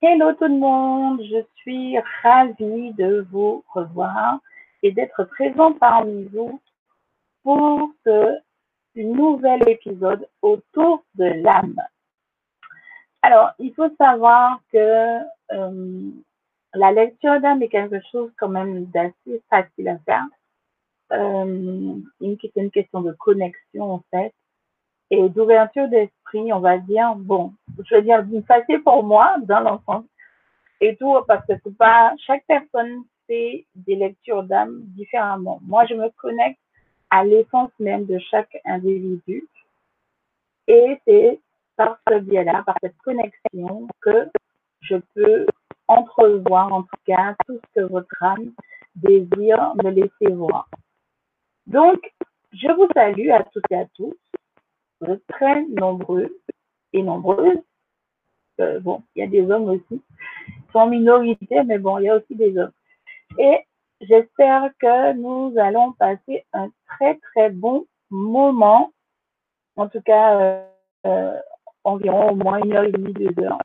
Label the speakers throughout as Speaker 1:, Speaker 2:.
Speaker 1: Hello tout le monde, je suis ravie de vous revoir et d'être présent parmi vous pour ce nouvel épisode autour de l'âme. Alors, il faut savoir que euh, la lecture d'âme est quelque chose quand même d'assez facile à faire. Euh, c'est une question de connexion en fait et d'ouverture d'esprit, on va dire, bon, je veux dire, facile pour moi dans l'enfance et tout, parce que pas, chaque personne fait des lectures d'âme différemment. Moi, je me connecte à l'essence même de chaque individu et c'est par ce biais-là, par cette connexion que je peux entrevoir en tout cas tout ce que votre âme désire me laisser voir. Donc, je vous salue à toutes et à tous très nombreux et nombreuses. Euh, bon, il y a des hommes aussi. Sont minorité, mais bon, il y a aussi des hommes. Et j'espère que nous allons passer un très, très bon moment. En tout cas, euh, euh, environ au moins une heure et demie, deux heures.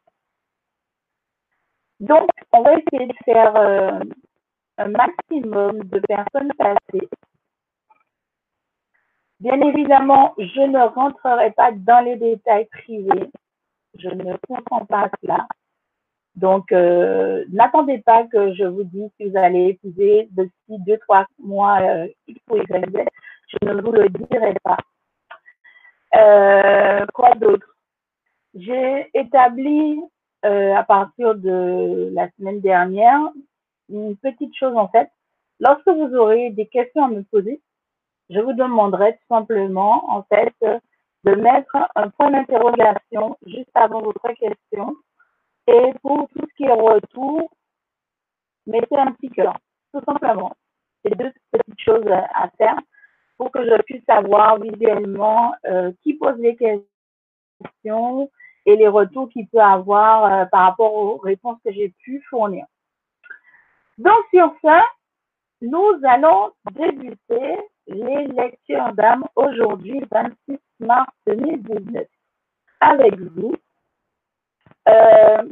Speaker 1: Donc, on va essayer de faire un maximum de personnes passées Bien évidemment, je ne rentrerai pas dans les détails privés. Je ne comprends pas cela. Donc, euh, n'attendez pas que je vous dise si vous allez épouser d'ici deux, trois mois euh, faut y Je ne vous le dirai pas. Euh, quoi d'autre? J'ai établi à partir de la semaine dernière une petite chose en fait. Lorsque vous aurez des questions à me poser, je vous demanderai tout simplement, en fait, de mettre un point d'interrogation juste avant votre question. Et pour tout ce qui est retour, mettez un petit cœur, tout simplement. C'est deux petites choses à faire pour que je puisse savoir visuellement euh, qui pose les questions et les retours qu'il peut avoir euh, par rapport aux réponses que j'ai pu fournir. Donc, sur ça, nous allons débuter les lectures d'âme aujourd'hui, 26 mars 2019, avec vous. Euh,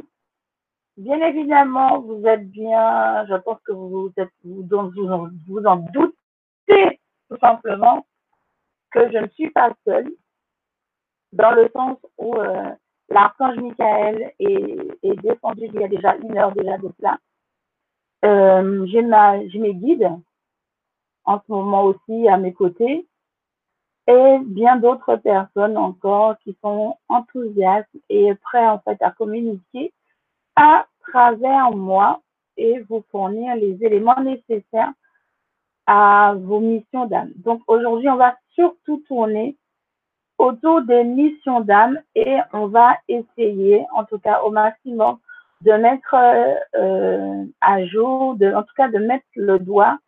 Speaker 1: bien évidemment, vous êtes bien, je pense que vous, êtes, vous, vous, vous en doutez tout simplement que je ne suis pas seule, dans le sens où euh, l'archange Michael est, est, descendu il y a déjà une heure déjà de cela. Euh, j'ai mes guides en ce moment aussi à mes côtés et bien d'autres personnes encore qui sont enthousiastes et prêts en fait à communiquer à travers moi et vous fournir les éléments nécessaires à vos missions d'âme. Donc aujourd'hui, on va surtout tourner autour des missions d'âme et on va essayer, en tout cas au maximum, de mettre euh, à jour, en tout cas de mettre le doigt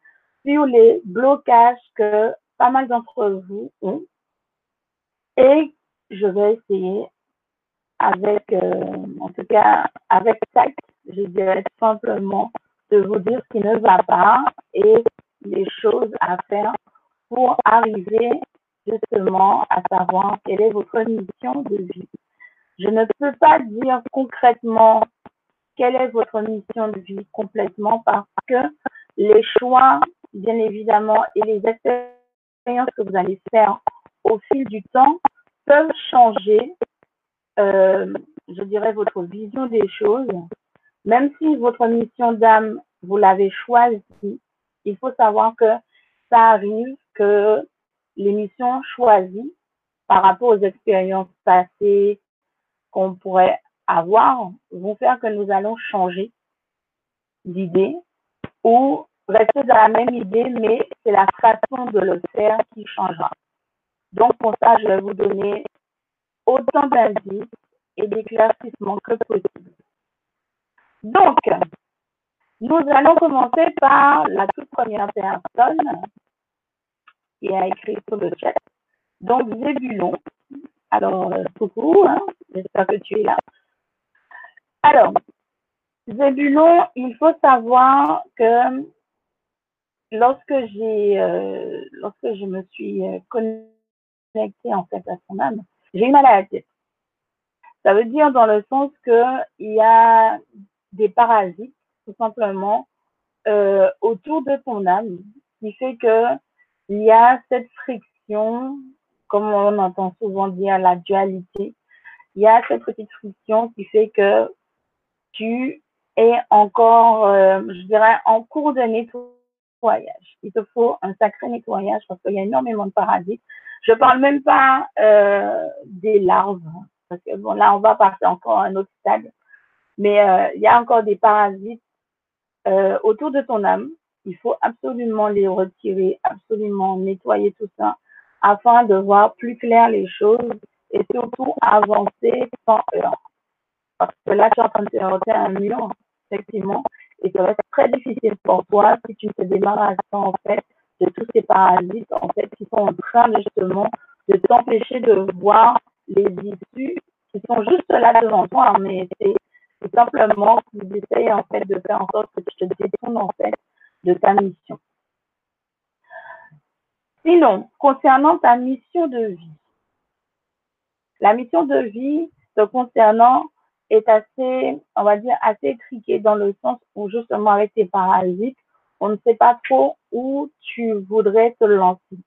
Speaker 1: sur les blocages que pas mal d'entre vous ont. Et je vais essayer avec, euh, en tout cas, avec tact, je dirais simplement de vous dire ce qui ne va pas et les choses à faire pour arriver justement à savoir quelle est votre mission de vie. Je ne peux pas dire concrètement quelle est votre mission de vie complètement parce que les choix bien évidemment, et les expériences que vous allez faire au fil du temps peuvent changer, euh, je dirais, votre vision des choses. Même si votre mission d'âme, vous l'avez choisie, il faut savoir que ça arrive que les missions choisies par rapport aux expériences passées qu'on pourrait avoir vont faire que nous allons changer d'idée ou rester dans la même idée, mais c'est la façon de le faire qui changera. Donc, pour ça, je vais vous donner autant d'indices et d'éclaircissements que possible. Donc, nous allons commencer par la toute première personne qui a écrit sur le chat. Donc, Zébulon. Alors, euh, coucou, hein, j'espère que tu es là. Alors, Zébulon, il faut savoir que lorsque j'ai, euh, lorsque je me suis euh, connectée en fait à son âme, j'ai eu mal à la tête. Ça veut dire dans le sens que il y a des parasites, tout simplement, euh, autour de ton âme, qui fait que il y a cette friction, comme on entend souvent dire la dualité, il y a cette petite friction qui fait que tu es encore, euh, je dirais, en cours de nettoyage. Il te faut un sacré nettoyage parce qu'il y a énormément de parasites. Je parle même pas euh, des larves, parce que bon, là, on va passer encore à un autre stade. Mais euh, il y a encore des parasites euh, autour de ton âme. Il faut absolument les retirer, absolument nettoyer tout ça afin de voir plus clair les choses et surtout avancer sans heurts. Parce que là, tu es en train de te heurter un mur, effectivement, et ça va être très difficile pour toi si tu te débarrasses en fait, de tous ces parasites, en fait, qui sont en train, justement, de t'empêcher de voir les issues qui sont juste là devant toi, mais c'est simplement qu'ils essayent, en fait, de faire en sorte que tu te détournes, en fait, de ta mission. Sinon, concernant ta mission de vie, la mission de vie te concernant est assez, on va dire, assez étriquée dans le sens où justement avec tes parasites, on ne sait pas trop où tu voudrais te lancer.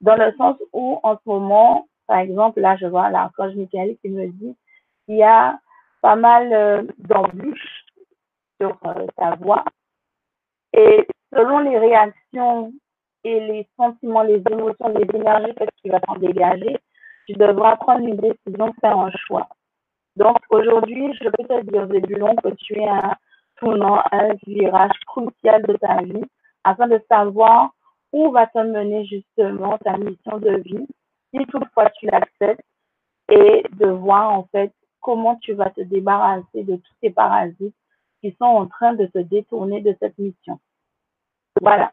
Speaker 1: Dans le sens où en ce moment, par exemple, là je vois l'archange Michael qui me dit qu'il y a pas mal euh, d'embûches sur euh, ta voix. Et selon les réactions et les sentiments, les émotions, les énergies que tu vas t'en dégager, tu devras prendre une décision, faire un choix. Donc aujourd'hui, je peux te dire, Zébulon, que tu es un tournant, un virage crucial de ta vie afin de savoir où va te mener justement ta mission de vie, si toutefois tu l'acceptes, et de voir en fait comment tu vas te débarrasser de tous ces parasites qui sont en train de te détourner de cette mission. Voilà.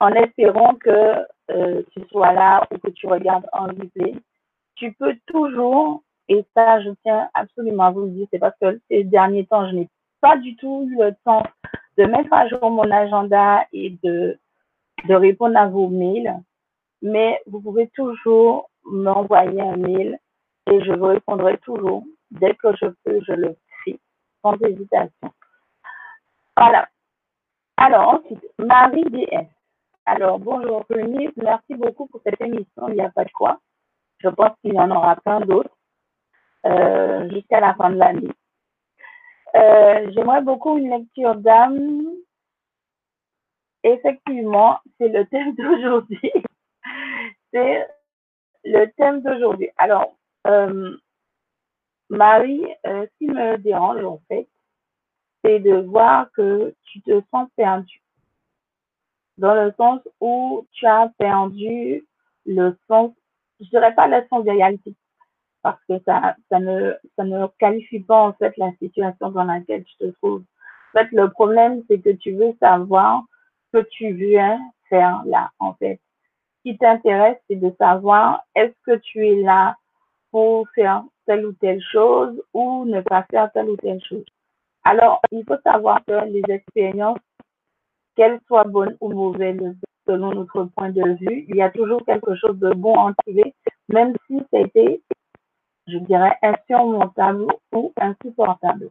Speaker 1: En espérant que euh, tu sois là ou que tu regardes en replay, tu peux toujours, et ça je tiens absolument à vous le dire, c'est parce que ces derniers temps, je n'ai pas du tout eu le temps de mettre à jour mon agenda et de, de répondre à vos mails, mais vous pouvez toujours m'envoyer un mail et je vous répondrai toujours. Dès que je peux, je le fais, sans hésitation. Voilà. Alors ensuite, Marie DS. Alors, bonjour René, merci beaucoup pour cette émission, il n'y a pas de quoi. Je pense qu'il y en aura plein d'autres euh, jusqu'à la fin de l'année. Euh, j'aimerais beaucoup une lecture d'âme. Effectivement, c'est le thème d'aujourd'hui. c'est le thème d'aujourd'hui. Alors, euh, Marie, ce qui me dérange en fait, c'est de voir que tu te sens perdu dans le sens où tu as perdu le sens, je dirais pas le sens de réalité, parce que ça, ça ne, ça ne qualifie pas en fait la situation dans laquelle tu te trouves. En fait, le problème, c'est que tu veux savoir ce que tu viens faire là, en fait. Ce qui t'intéresse, c'est de savoir est-ce que tu es là pour faire telle ou telle chose ou ne pas faire telle ou telle chose. Alors, il faut savoir que les expériences qu'elle soit bonne ou mauvaise selon notre point de vue, il y a toujours quelque chose de bon en tirer, même si été, je dirais, insurmontable ou insupportable.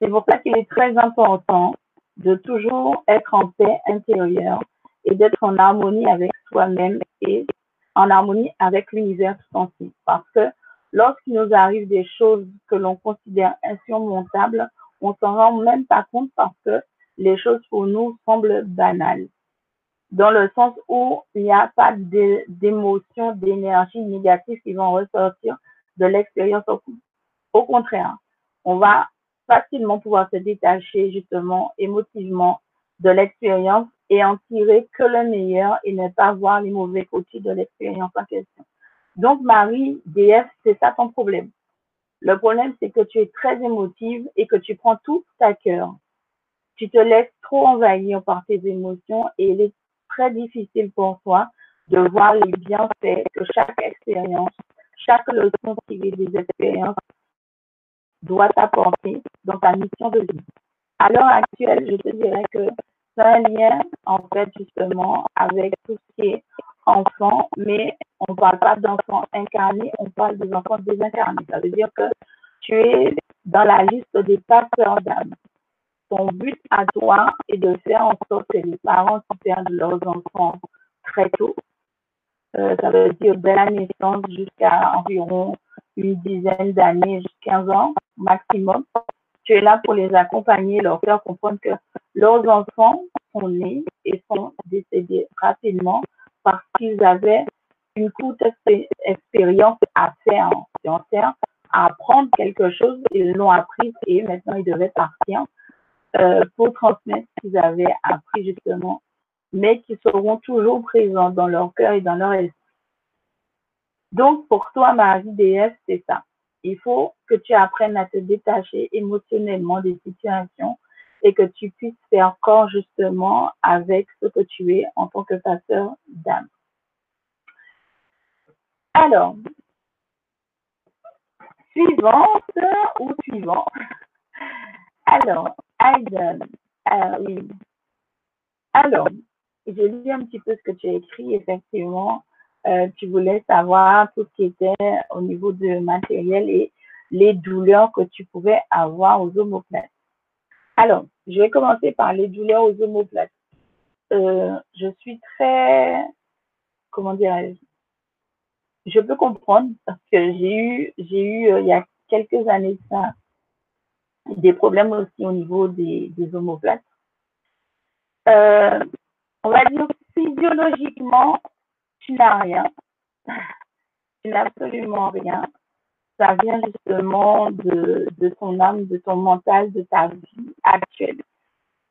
Speaker 1: C'est pour ça qu'il est très important de toujours être en paix intérieure et d'être en harmonie avec soi-même et en harmonie avec l'univers tout entier. Parce que lorsqu'il nous arrive des choses que l'on considère insurmontables, on s'en rend même pas compte parce que les choses pour nous semblent banales, dans le sens où il n'y a pas d'émotions, d'énergie négative qui vont ressortir de l'expérience. Au contraire, on va facilement pouvoir se détacher justement émotivement de l'expérience et en tirer que le meilleur et ne pas voir les mauvais côtés de l'expérience en question. Donc, Marie, DF, c'est ça ton problème. Le problème, c'est que tu es très émotive et que tu prends tout à cœur tu te laisses trop envahir par tes émotions et il est très difficile pour toi de voir les bienfaits que chaque expérience, chaque leçon tirée des expériences doit t'apporter dans ta mission de vie. À l'heure actuelle, je te dirais que c'est un lien, en fait, justement, avec tout ce qui est enfant, mais on ne parle pas d'enfants incarnés, on parle des enfants désincarnés. Ça veut dire que tu es dans la liste des passeurs d'âme. Ton but à toi est de faire en sorte que les parents perdent leurs enfants très tôt, ça veut dire dès la naissance jusqu'à environ une dizaine d'années, 15 ans maximum, tu es là pour les accompagner, leur faire comprendre que leurs enfants sont nés et sont décédés rapidement parce qu'ils avaient une courte expérience à faire en à apprendre quelque chose, ils l'ont appris et maintenant ils devaient partir euh, pour transmettre ce qu'ils avaient appris justement, mais qui seront toujours présents dans leur cœur et dans leur esprit. Donc pour toi, Marie déesse, c'est ça. Il faut que tu apprennes à te détacher émotionnellement des situations et que tu puisses faire corps justement avec ce que tu es en tant que pasteur d'âme. Alors, suivante ou suivant? Alors, Aiden, ah. Alors, j'ai lu un petit peu ce que tu as écrit, effectivement. Euh, tu voulais savoir tout ce qui était au niveau de matériel et les douleurs que tu pouvais avoir aux omoplates. Alors, je vais commencer par les douleurs aux omoplates. Euh, je suis très, comment dirais-je, je peux comprendre parce que j'ai eu, j'ai eu euh, il y a quelques années ça, des problèmes aussi au niveau des, des omoplates. On va dire physiologiquement, tu n'as rien. Tu n'as absolument rien. Ça vient justement de, de ton âme, de ton mental, de ta vie actuelle.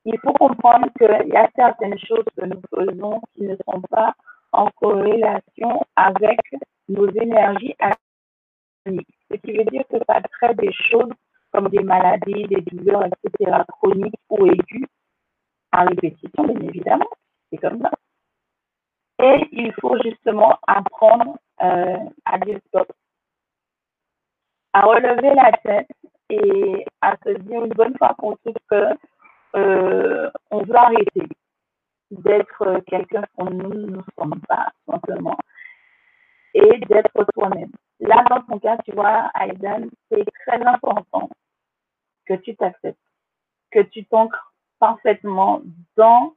Speaker 1: Il faut comprendre qu'il y a certaines choses que nous faisons qui ne sont pas en corrélation avec nos énergies chroniques. Ce qui veut dire que ça crée des choses comme des maladies, des douleurs, etc., chroniques ou aiguës, à répétition, bien évidemment. Comme ça. Et il faut justement apprendre euh, à dire stop, à relever la tête et à se dire une bonne fois pour toutes que euh, on veut arrêter d'être quelqu'un qu'on ne sommes pas, simplement et d'être toi-même. Là, dans ton cas, tu vois, Aiden, c'est très important que tu t'acceptes, que tu t'ancres parfaitement dans,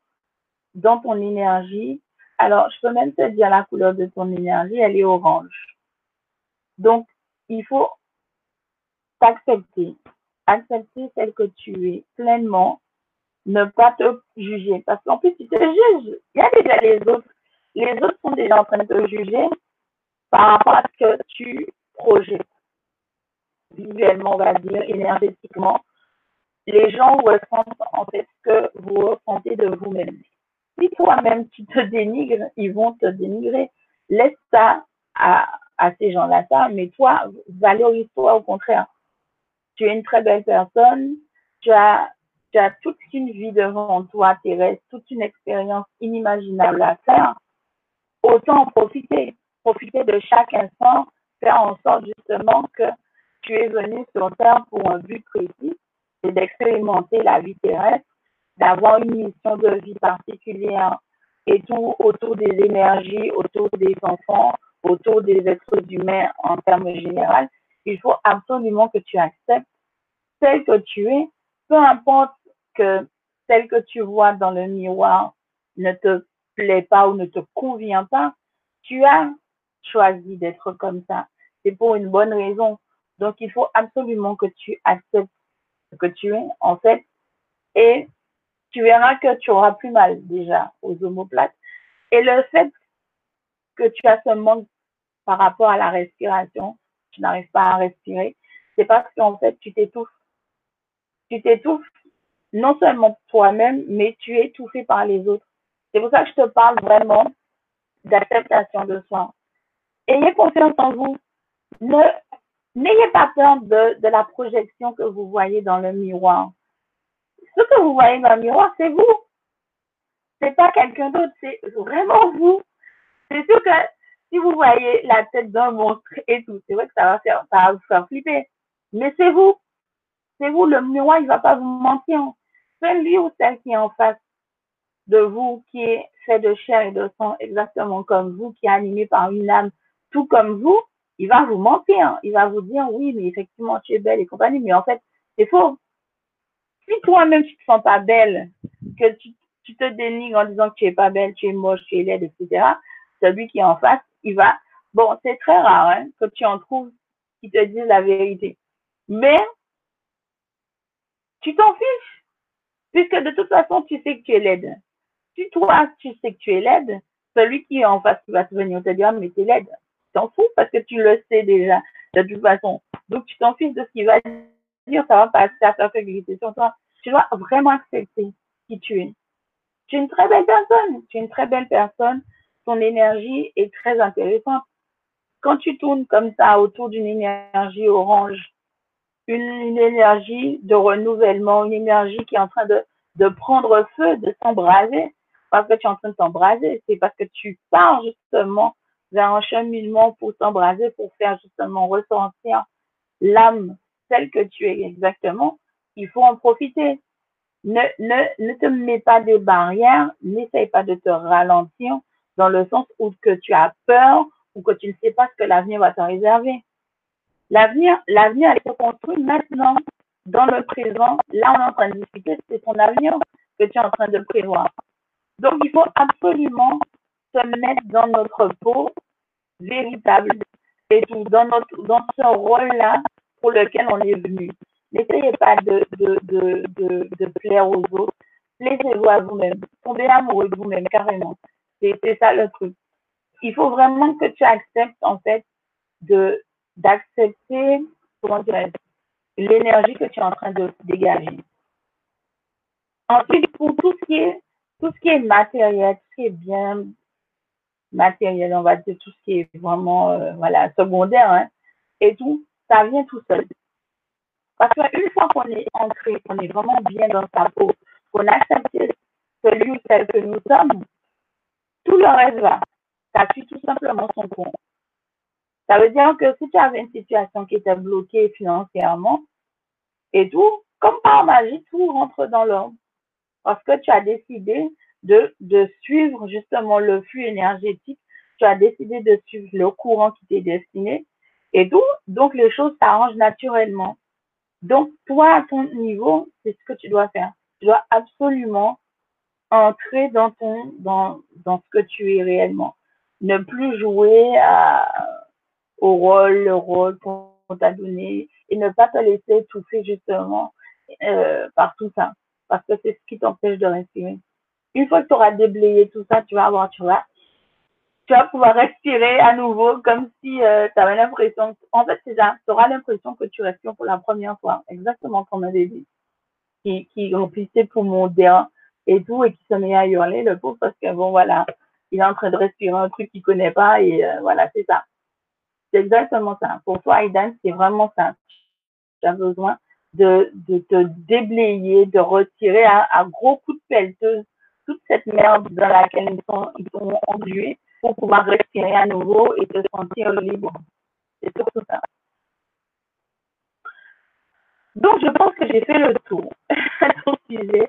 Speaker 1: dans ton énergie. Alors, je peux même te dire la couleur de ton énergie, elle est orange. Donc, il faut t'accepter, accepter celle que tu es pleinement, ne pas te juger. Parce qu'en plus, tu te juges. Il y a déjà les autres. Les autres sont déjà en train de te juger par rapport à ce que tu projettes visuellement, on va dire, énergétiquement, les gens ressentent en fait ce que vous ressentez de vous-même. Si toi-même tu te dénigres, ils vont te dénigrer. Laisse ça à, ces gens-là, ça, mais toi, valorise-toi au contraire. Tu es une très belle personne, tu as, toute une vie devant toi terrestre, toute une expérience inimaginable à faire. Autant profiter profiter de chaque instant, faire en sorte justement que tu es venu sur Terre pour un but précis, c'est d'expérimenter la vie terrestre, d'avoir une mission de vie particulière et tout autour des énergies, autour des enfants, autour des êtres humains en termes généraux. Il faut absolument que tu acceptes tel que tu es, peu importe que tel que tu vois dans le miroir ne te plaît pas ou ne te convient pas, tu as choisi d'être comme ça. C'est pour une bonne raison. Donc, il faut absolument que tu acceptes ce que tu es, en fait, et tu verras que tu auras plus mal déjà aux omoplates. Et le fait que tu as ce manque par rapport à la respiration, tu n'arrives pas à respirer, c'est parce qu'en fait, tu t'étouffes. Tu t'étouffes non seulement toi-même, mais tu es étouffé par les autres. C'est pour ça que je te parle vraiment d'acceptation de soi ayez confiance en vous. N'ayez pas peur de, de la projection que vous voyez dans le miroir. Ce que vous voyez dans le miroir, c'est vous. C'est pas quelqu'un d'autre, c'est vraiment vous. C'est sûr que si vous voyez la tête d'un monstre et tout, c'est vrai que ça va, faire, ça va vous faire flipper. Mais c'est vous. C'est vous. Le miroir, il va pas vous mentir. Celui ou celle qui est en face de vous, qui est fait de chair et de sang, exactement comme vous, qui est animé par une âme tout comme vous, il va vous mentir. Il va vous dire, oui, mais effectivement, tu es belle et compagnie, mais en fait, C'est faux. Si toi-même, tu te sens pas belle, que tu, te dénigres en disant que tu es pas belle, tu es moche, tu es laide, etc., celui qui est en face, il va... Bon, c'est très rare hein, que tu en trouves qui te disent la vérité. Mais tu t'en fiches, puisque de toute façon, tu sais que tu es laide. Si toi, tu sais que tu es laide, celui qui est en face qui va te venir te dire, mais tu es laide. Tu t'en fous parce que tu le sais déjà, de toute façon. Donc, tu t'en fiches de ce qu'il va dire, ça va passer à sur toi. Tu dois vraiment accepter qui tu es. Tu es une très belle personne. Tu es une très belle personne. Ton énergie est très intéressante. Quand tu tournes comme ça autour d'une énergie orange, une, énergie de renouvellement, une énergie qui est en train de, de prendre feu, de s'embraser, parce que tu es en train de t'embraser, c'est parce que tu pars justement vers un cheminement pour t'embraser, pour faire justement ressentir l'âme celle que tu es exactement. Il faut en profiter. Ne, ne, ne te mets pas de barrières, n'essaye pas de te ralentir dans le sens où que tu as peur ou que tu ne sais pas ce que l'avenir va te réserver. L'avenir, l'avenir, elle se construit maintenant, dans le présent. Là, on est en train de discuter, c'est ton avenir que tu es en train de prévoir. Donc, il faut absolument se mettre dans notre peau véritable et dans, notre, dans ce rôle-là pour lequel on est venu. N'essayez pas de, plaire aux autres. Plaisez-vous à vous-même. Tombez amoureux de vous-même, carrément. C'est ça le truc. Il faut vraiment que tu acceptes, en fait, d'accepter, l'énergie que tu es en train de dégager. Ensuite, pour tout ce qui est, tout ce qui est matériel, tout ce qui est bien matériel, on va dire tout ce qui est vraiment, euh, voilà, secondaire, hein, et tout, ça vient tout seul. Parce qu'une fois qu'on est ancré, qu'on est vraiment bien dans sa peau, qu'on accepte celui ou celle que nous sommes, tout le reste va. Ça suit tout simplement son cours. Ça veut dire que si tu avais une situation qui était bloquée financièrement et tout, comme par magie, tout rentre dans l'ordre. Parce que tu as décidé de, de suivre justement le flux énergétique, tu as décidé de suivre le courant qui t'est destiné et. Donc, les choses s'arrangent naturellement. Donc, toi, à ton niveau, c'est ce que tu dois faire. Tu dois absolument entrer dans ton, dans, dans ce que tu es réellement. Ne plus jouer à, au rôle, le rôle qu'on t'a donné et ne pas te laisser étouffer justement euh, par tout ça. Parce que c'est ce qui t'empêche de respirer. Une fois que tu auras déblayé tout ça, tu vas avoir, tu vas, tu vas pouvoir respirer à nouveau comme si euh, tu avais l'impression, en fait c'est ça, tu auras l'impression que tu respires pour la première fois, exactement comme un bébé qui, qui remplissait pour mon d'air et tout et qui se met à hurler, le pauvre, parce que bon voilà, il est en train de respirer un truc qu'il connaît pas et euh, voilà, c'est ça. C'est exactement ça. Pour toi, Aidan, c'est vraiment ça. Tu as besoin de, te déblayer, de retirer à, gros coups de pelleteuse toute cette merde dans laquelle ils sont, ils pour pouvoir respirer à nouveau et te sentir libre. C'est surtout ça. Donc, je pense que j'ai fait le tour ton sujet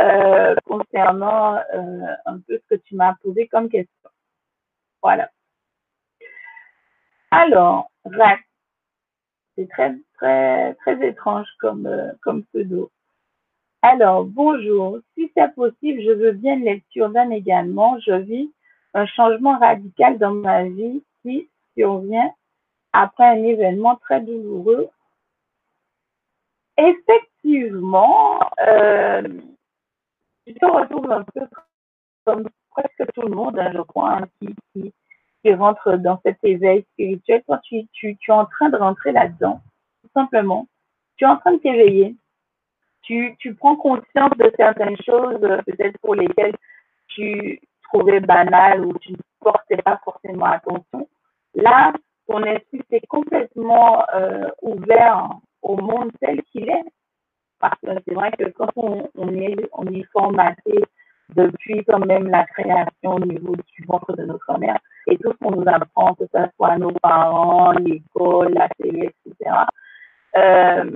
Speaker 1: euh, concernant euh, un peu ce que tu m'as posé comme question. Voilà. Alors, Rack, c'est très, très, très étrange comme, euh, comme pseudo. Alors, bonjour. Si c'est possible, je veux bien une lecture d'un également. Je vis un changement radical dans ma vie qui survient après un événement très douloureux. Effectivement, euh, je retrouve un peu comme presque tout le monde, hein, je crois, hein, qui, qui, qui rentre dans cet éveil spirituel, quand tu, tu, tu es en train de rentrer là-dedans, tout simplement, tu es en train de t'éveiller. Tu, tu prends conscience de certaines choses, euh, peut-être pour lesquelles tu trouvais banales ou tu ne portais pas forcément attention. Là, ton esprit s'est complètement euh, ouvert au monde tel qu'il est. Parce que c'est vrai que quand on, on, est, on est formaté depuis quand même la création au niveau du ventre de notre mère et tout ce qu'on nous apprend, que ce soit nos parents, l'école, la télé, etc. Euh,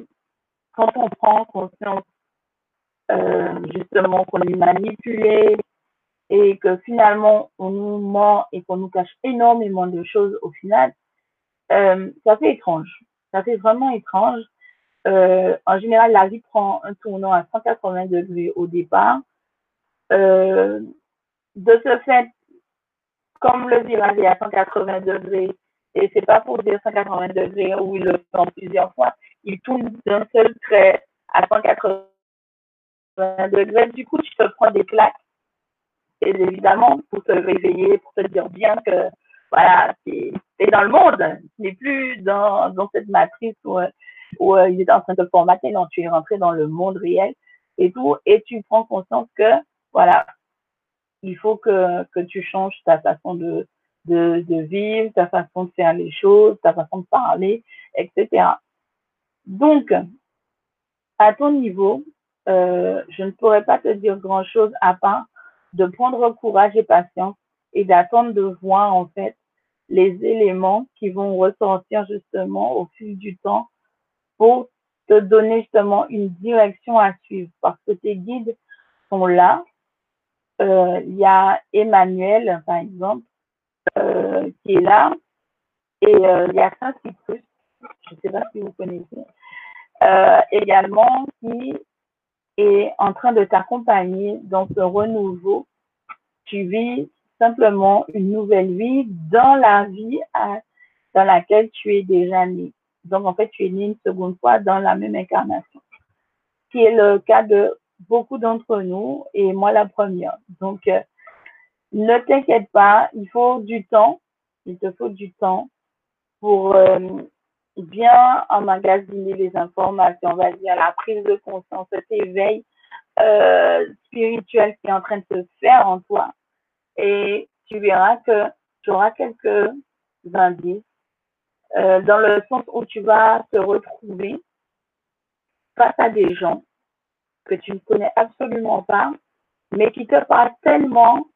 Speaker 1: quand on prend conscience euh, justement qu'on est manipulé et que finalement on nous ment et qu'on nous cache énormément de choses au final, euh, ça fait étrange. Ça fait vraiment étrange. euh, en général, la vie prend un tournant à 180 degrés au départ. Euh, de ce fait, comme le virage est à 180 degrés, et c'est pas pour dire 180 degrés où il le fait plusieurs fois, il tourne d'un seul trait à 180 degrés. Du coup, tu te prends des claques. Et évidemment, pour te réveiller, pour te dire bien que voilà, tu es dans le monde. Tu n'es plus dans, dans cette matrice où, où euh, il est en train de te formater. Non, tu es rentré dans le monde réel et tout. Et tu prends conscience que, voilà, il faut que, que tu changes ta façon de, de, de vivre, ta façon de faire les choses, ta façon de parler, etc. Donc, à ton niveau, euh, je ne pourrais pas te dire grand-chose à part de prendre courage et patience et d'attendre de voir en fait les éléments qui vont ressortir justement au fil du temps pour te donner justement une direction à suivre parce que tes guides sont là. Euh, il y a Emmanuel, par exemple, euh, qui est là. Et euh, il y a Saint-Cyprus, je ne sais pas si vous connaissez, également qui est en train de t'accompagner dans ce renouveau. Tu vis simplement une nouvelle vie dans la vie dans laquelle tu es déjà né. Donc, en fait, tu es né une seconde fois dans la même incarnation, qui est le cas de beaucoup d'entre nous et moi la première. Donc, euh, ne t'inquiète pas, il faut du temps, il te faut du temps pour euh, bien emmagasiner les informations, on va dire la prise de conscience, cet éveil euh, spirituel qui est en train de se faire en toi et tu verras que tu auras quelques indices euh, dans le sens où tu vas te retrouver face à des gens que tu ne connais absolument pas, mais qui te parlent tellement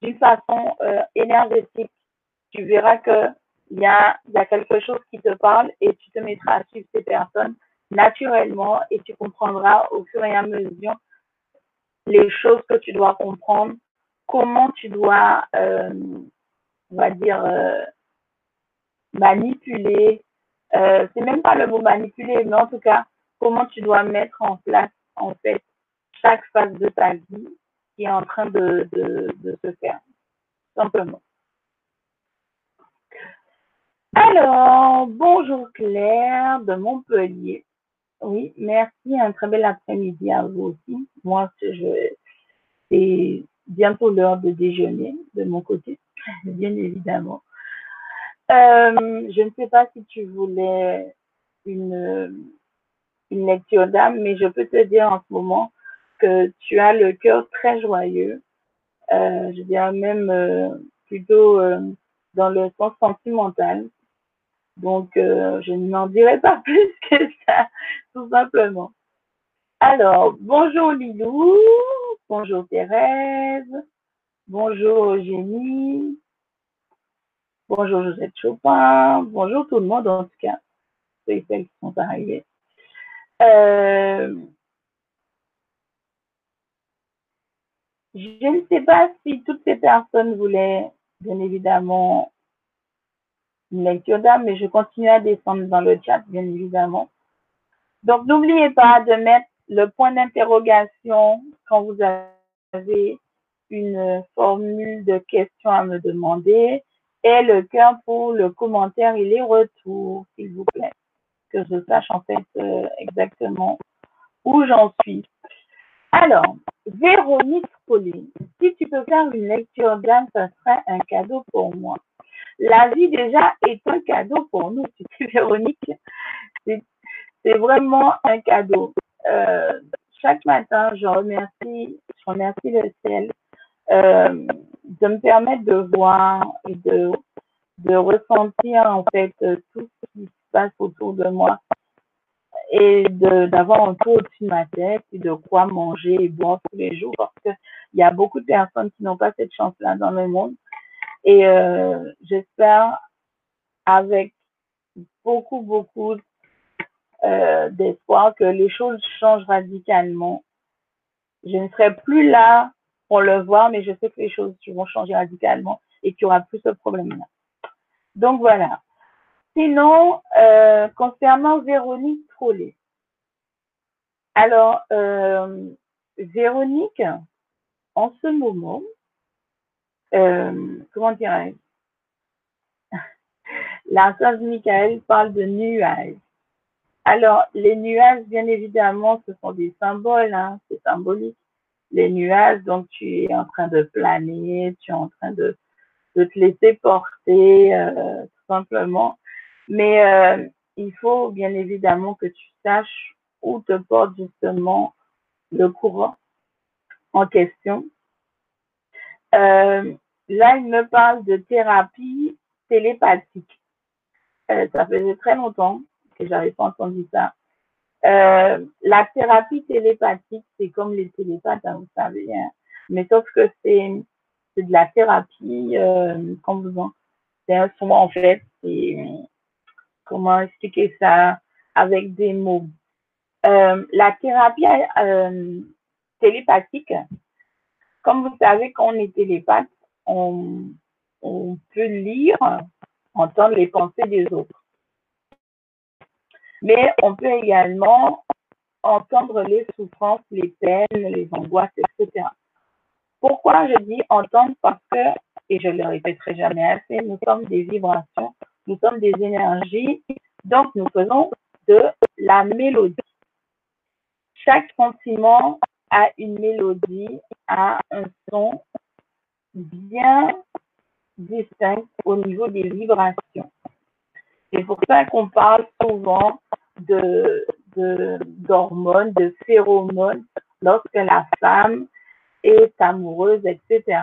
Speaker 1: d'une façon euh, énergétique. Tu verras que il y a, quelque chose qui te parle et tu te mettras à suivre ces personnes naturellement et tu comprendras au fur et à mesure les choses que tu dois comprendre comment tu dois, euh, on va dire, euh, manipuler. Euh, c'est même pas le mot manipuler, mais en tout cas, comment tu dois mettre en place, en fait, chaque phase de ta vie qui est en train de, de, de se faire, simplement. Alors, bonjour Claire de Montpellier. Oui, merci. Un très bel après-midi à vous aussi. Moi, c'est bientôt l'heure de déjeuner de mon côté, bien évidemment. Euh, je ne sais pas si tu voulais une, une lecture d'âme, mais je peux te dire en ce moment que tu as le cœur très joyeux. Euh, je dirais même euh, plutôt dans le sens sentimental. Donc, je n'en dirai pas plus que ça, tout simplement. Alors, bonjour Lilou, bonjour Thérèse, bonjour Eugénie, bonjour Josette Chopin, bonjour tout le monde en tout cas, ceux celles qui sont arrivés. Euh, je ne sais pas si toutes ces personnes voulaient, bien évidemment, une lecture d'âme, mais je continue à descendre dans le chat, bien évidemment. Donc, n'oubliez pas de mettre le point d'interrogation quand vous avez une formule de questions à me demander et le cœur pour le commentaire et les retours, s'il vous plaît, que je sache en fait euh, exactement où j'en suis. Alors, Véronique Pauline, si tu peux faire une lecture d'âme, ça serait un cadeau pour moi. La vie déjà est un cadeau pour nous, tu Véronique. C'est vraiment un cadeau. Euh, chaque matin, je remercie, je remercie le ciel euh, de me permettre de voir et de, de ressentir en fait tout ce qui se passe autour de moi et d'avoir un tour au-dessus de ma tête et de quoi manger et boire tous les jours parce qu'il y a beaucoup de personnes qui n'ont pas cette chance-là dans le monde. Et euh, j'espère avec beaucoup, beaucoup euh, d'espoir que les choses changent radicalement. Je ne serai plus là pour le voir, mais je sais que les choses vont changer radicalement et qu'il n'y aura plus ce problème-là. Donc voilà. Sinon, euh, concernant Véronique Trollet. Alors, euh, Véronique, en ce moment, euh, comment dirais-je? La sœur Michael parle de nuages. Alors, les nuages, bien évidemment, ce sont des symboles, hein, c'est symbolique. Les nuages, donc tu es en train de planer, tu es en train de, de te laisser porter, euh, tout simplement. Mais euh, il faut bien évidemment que tu saches où te porte justement le courant en question. Euh, là, il me parle de thérapie télépathique. Euh, ça faisait très longtemps que j'avais pas entendu ça. Euh, la thérapie télépathique, c'est comme les télépathes, hein, vous savez, hein. mais sauf que c'est c'est de la thérapie, comme vous en, c'est un soin en fait, comment expliquer ça avec des mots. La thérapie télépathique, comme vous savez, quand on est télépathe, on, on peut lire, entendre les pensées des autres. Mais on peut également entendre les souffrances, les peines, les angoisses, etc. Pourquoi je dis entendre? Parce que, et je le répéterai jamais assez, nous sommes des vibrations, nous sommes des énergies, donc nous faisons de la mélodie. Chaque sentiment a une mélodie, a un son bien distinct au niveau des vibrations. C'est pour ça qu'on parle souvent de d'hormones, de, phéromones lorsque la femme est amoureuse, etc.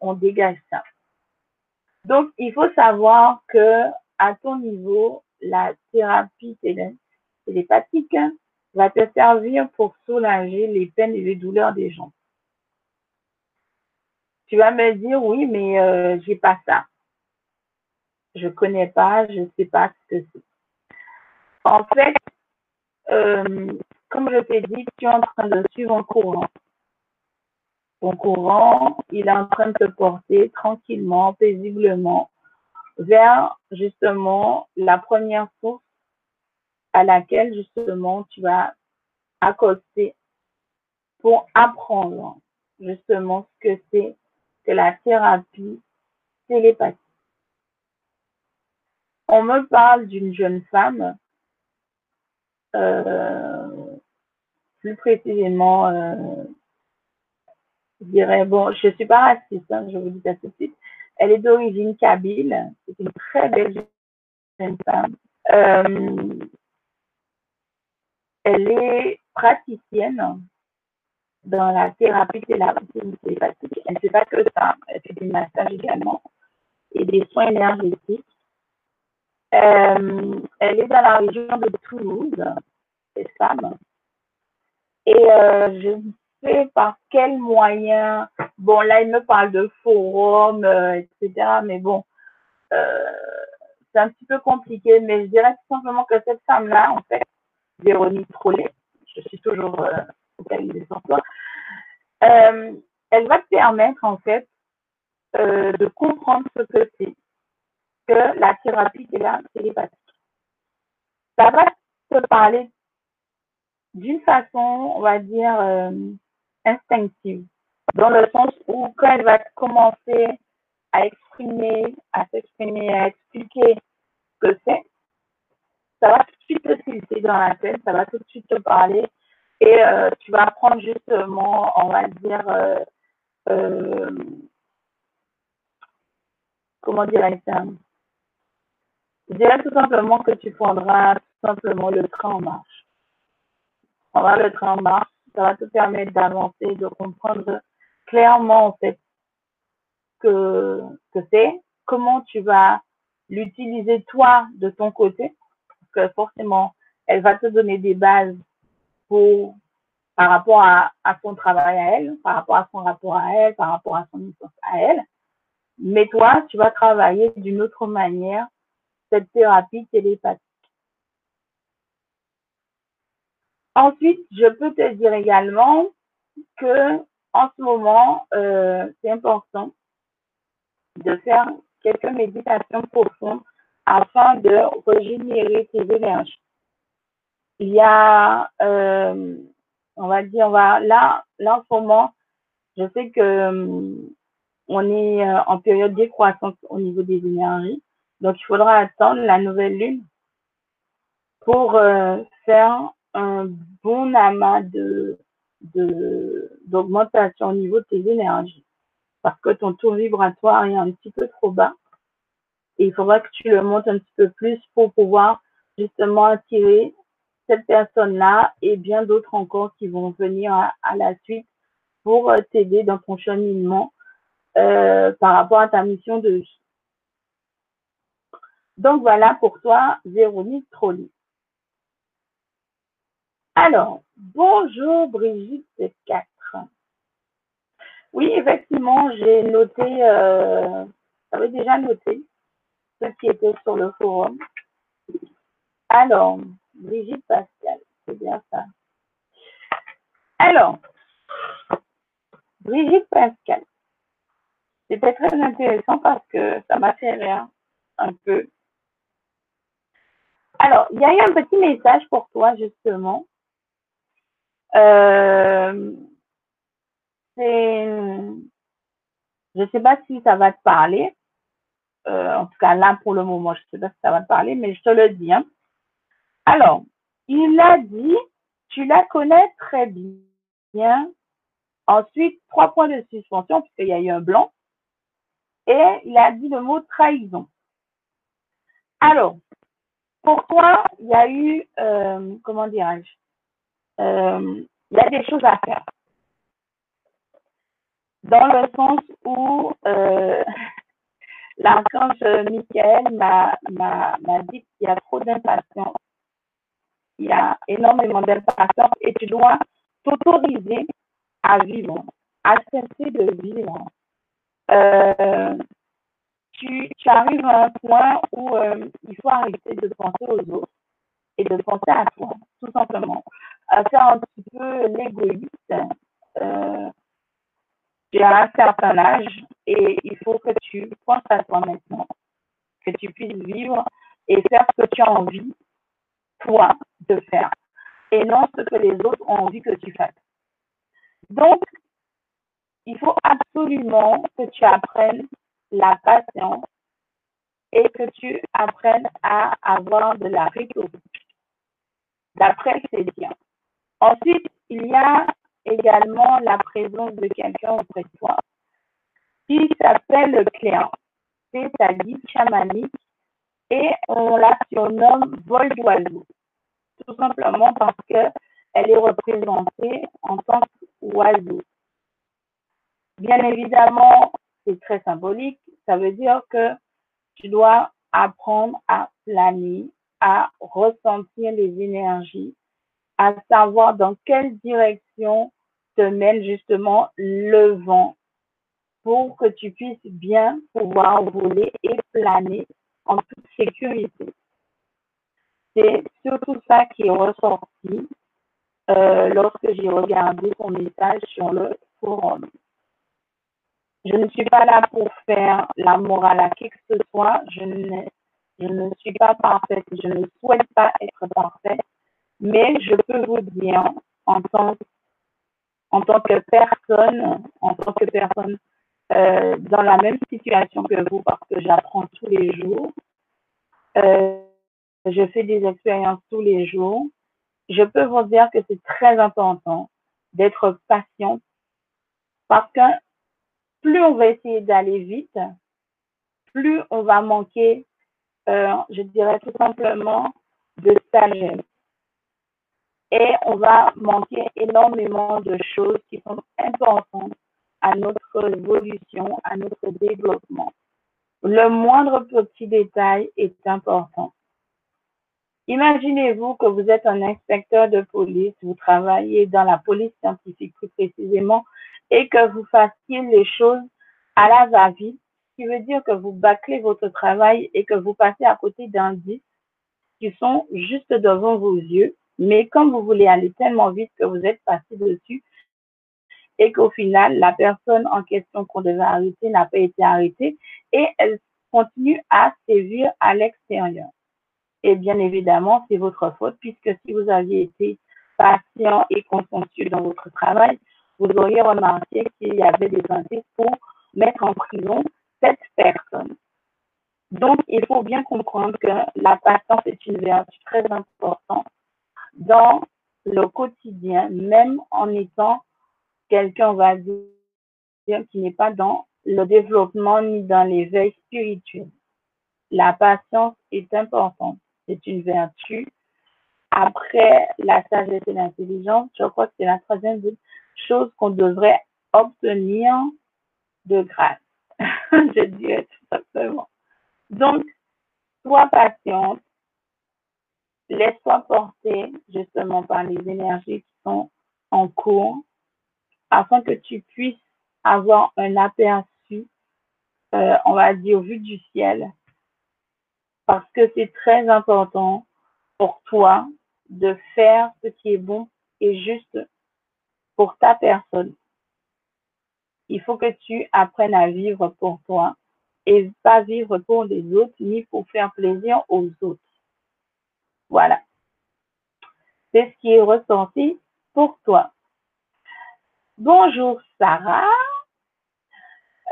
Speaker 1: On dégage ça. Donc, il faut savoir que à ton niveau, la thérapie télépathique va te servir pour soulager les peines et les douleurs des gens. Tu vas me dire, oui, mais euh, j'ai pas ça. Je connais pas, je sais pas ce que c'est. En fait, euh, comme je t'ai dit, tu es en train de suivre un courant. Ton courant, il est en train de te porter tranquillement, paisiblement vers justement la première source à laquelle justement tu vas accoster pour apprendre justement ce que c'est que la thérapie télépathique. On me parle d'une jeune femme, euh, plus précisément, euh, je dirais, bon, je ne suis pas raciste, hein, je vous dis ça tout de suite. Elle est d'origine kabyle, c'est une très belle jeune femme. Euh, elle est praticienne dans la thérapie télépathique. Elle ne fait pas que ça, elle fait des massages également et des soins énergétiques. Euh, elle est dans la région de Toulouse, cette femme. Et euh, je ne sais par quel moyen, bon là il me parle de forum, euh, etc. Mais bon, c'est un petit peu compliqué, mais je dirais tout simplement que cette femme-là, en fait, Véronique Trollet, je suis toujours euh, elle va te permettre en fait euh, de comprendre ce que c'est que la thérapie télépathique. Ça va te parler d'une façon, on va dire, euh, instinctive, dans le sens où quand elle va commencer à exprimer, à s'exprimer, à expliquer ce que c'est, ça va tout de suite te tilter dans la tête, ça va tout de suite te parler et euh, tu vas apprendre justement, on va dire, euh, euh, comment dirais-je ça? Je dirais tout simplement que tu prendras tout simplement le train en marche. Tu prendras le train en marche, ça va te permettre d'avancer, de comprendre clairement en fait que, que c'est, comment tu vas l'utiliser toi de ton côté, parce que forcément, elle va te donner des bases par rapport à, son travail à elle, par rapport à son rapport à elle, par rapport à son histoire à elle. Mais toi, tu vas travailler d'une autre manière cette thérapie télépathique. Ensuite, je peux te dire également que en ce moment, euh, c'est important de faire quelques méditations profondes afin de régénérer tes énergies. Il y a, euh, on va dire, on va, là, là en ce moment, je sais que euh, on est euh, en période décroissance au niveau des énergies. Donc, il faudra attendre la nouvelle lune pour faire un bon amas de d'augmentation au niveau de tes énergies. Parce que ton taux vibratoire est un petit peu trop bas. Il faudra que tu le montes un petit peu plus pour pouvoir justement attirer cette personne-là et bien d'autres encore qui vont venir à, la suite pour euh, t'aider dans ton cheminement euh, par rapport à ta mission de vie. Donc voilà pour toi, Véronique Trolli. Alors, bonjour Brigitte 4. Oui, effectivement, j'ai noté, euh, j'avais déjà noté ce qui était sur le forum. Alors, Brigitte Pascal, c'est bien ça. Alors, Brigitte Pascal, c'était très intéressant parce que ça m'a fait rire un peu. Alors, il y a eu un petit message pour toi, justement. Euh, je ne sais pas si ça va te parler. Euh, en tout cas, là, pour le moment, je ne sais pas si ça va te parler, mais je te le dis. Hein. Alors, il a dit, tu la connais très bien. Ensuite, trois points de suspension, puisqu'il y a eu un blanc. Et il a dit le mot trahison. Alors, pour toi, il y a eu, euh, comment dirais-je, euh, il y a des choses à faire? Dans le sens où euh, l'archange Michael m'a dit qu'il y a trop d'impatience. Il y a énormément d'impatience et tu dois t'autoriser à vivre, à cesser de vivre. Euh, tu, arrives à un point où euh, il faut arrêter de penser aux autres et de penser à toi, tout simplement. À faire un petit peu l'égoïste. Euh, tu as un certain âge et il faut que tu penses à toi maintenant, que tu puisses vivre et faire ce que tu as envie, toi, de faire, et non ce que les autres ont envie que tu fasses. Donc, il faut absolument que tu apprennes la patience et que tu apprennes à avoir de la rhétorique. D'après ces bien. Ensuite, il y a également la présence de quelqu'un auprès de toi qui s'appelle le client. C'est ta guide chamanique et on la surnomme vol d'oiseau. Tout simplement parce qu'elle est représentée en tant qu'oiseau. Bien évidemment, c'est très symbolique. Ça veut dire que tu dois apprendre à planer, à ressentir les énergies, à savoir dans quelle direction te mène justement le vent pour que tu puisses bien pouvoir voler et planer en toute sécurité. C'est surtout ça qui est ressorti euh, lorsque j'ai regardé ton message sur le forum. Je ne suis pas là pour faire la morale à qui que ce soit. Je ne, je ne suis pas parfaite. Je ne souhaite pas être parfaite. Mais je peux vous dire, en tant, en tant que personne, en tant que personne euh, dans la même situation que vous, parce que j'apprends tous les jours, euh, je fais des expériences tous les jours, je peux vous dire que c'est très important d'être patient parce que plus on va essayer d'aller vite, plus on va manquer, euh, je dirais tout simplement, de sagesse. Et on va manquer énormément de choses qui sont importantes à notre évolution, à notre développement. Le moindre petit détail est important. Imaginez-vous que vous êtes un inspecteur de police, vous travaillez dans la police scientifique plus précisément, et que vous fassiez les choses à la va-vite, ce qui veut dire que vous bâclez votre travail et que vous passez à côté d'indices qui sont juste devant vos yeux, mais comme vous voulez aller tellement vite que vous êtes passé dessus et qu'au final, la personne en question qu'on devait arrêter n'a pas été arrêtée et elle continue à sévir à l'extérieur. Et bien évidemment, c'est votre faute puisque si vous aviez été patient et consciencieux dans votre travail, vous auriez remarqué qu'il y avait des indices pour mettre en prison cette personne. Donc, il faut bien comprendre que la patience est une vertu très importante dans le quotidien, même en étant quelqu'un, on va dire, qui n'est pas dans le développement ni dans l'éveil spirituel. La patience est importante. C'est une vertu. Après la sagesse et l'intelligence, je crois que c'est la troisième chose qu'on devrait obtenir de grâce. je dirais tout simplement. Donc, sois patiente, laisse-toi porter justement par les énergies qui sont en cours afin que tu puisses avoir un aperçu, euh, on va dire, vu du ciel. Parce que c'est très important pour toi de faire ce qui est bon et juste pour ta personne. Il faut que tu apprennes à vivre pour toi et pas vivre pour les autres ni pour faire plaisir aux autres. Voilà. C'est ce qui est ressenti pour toi. Bonjour Sarah.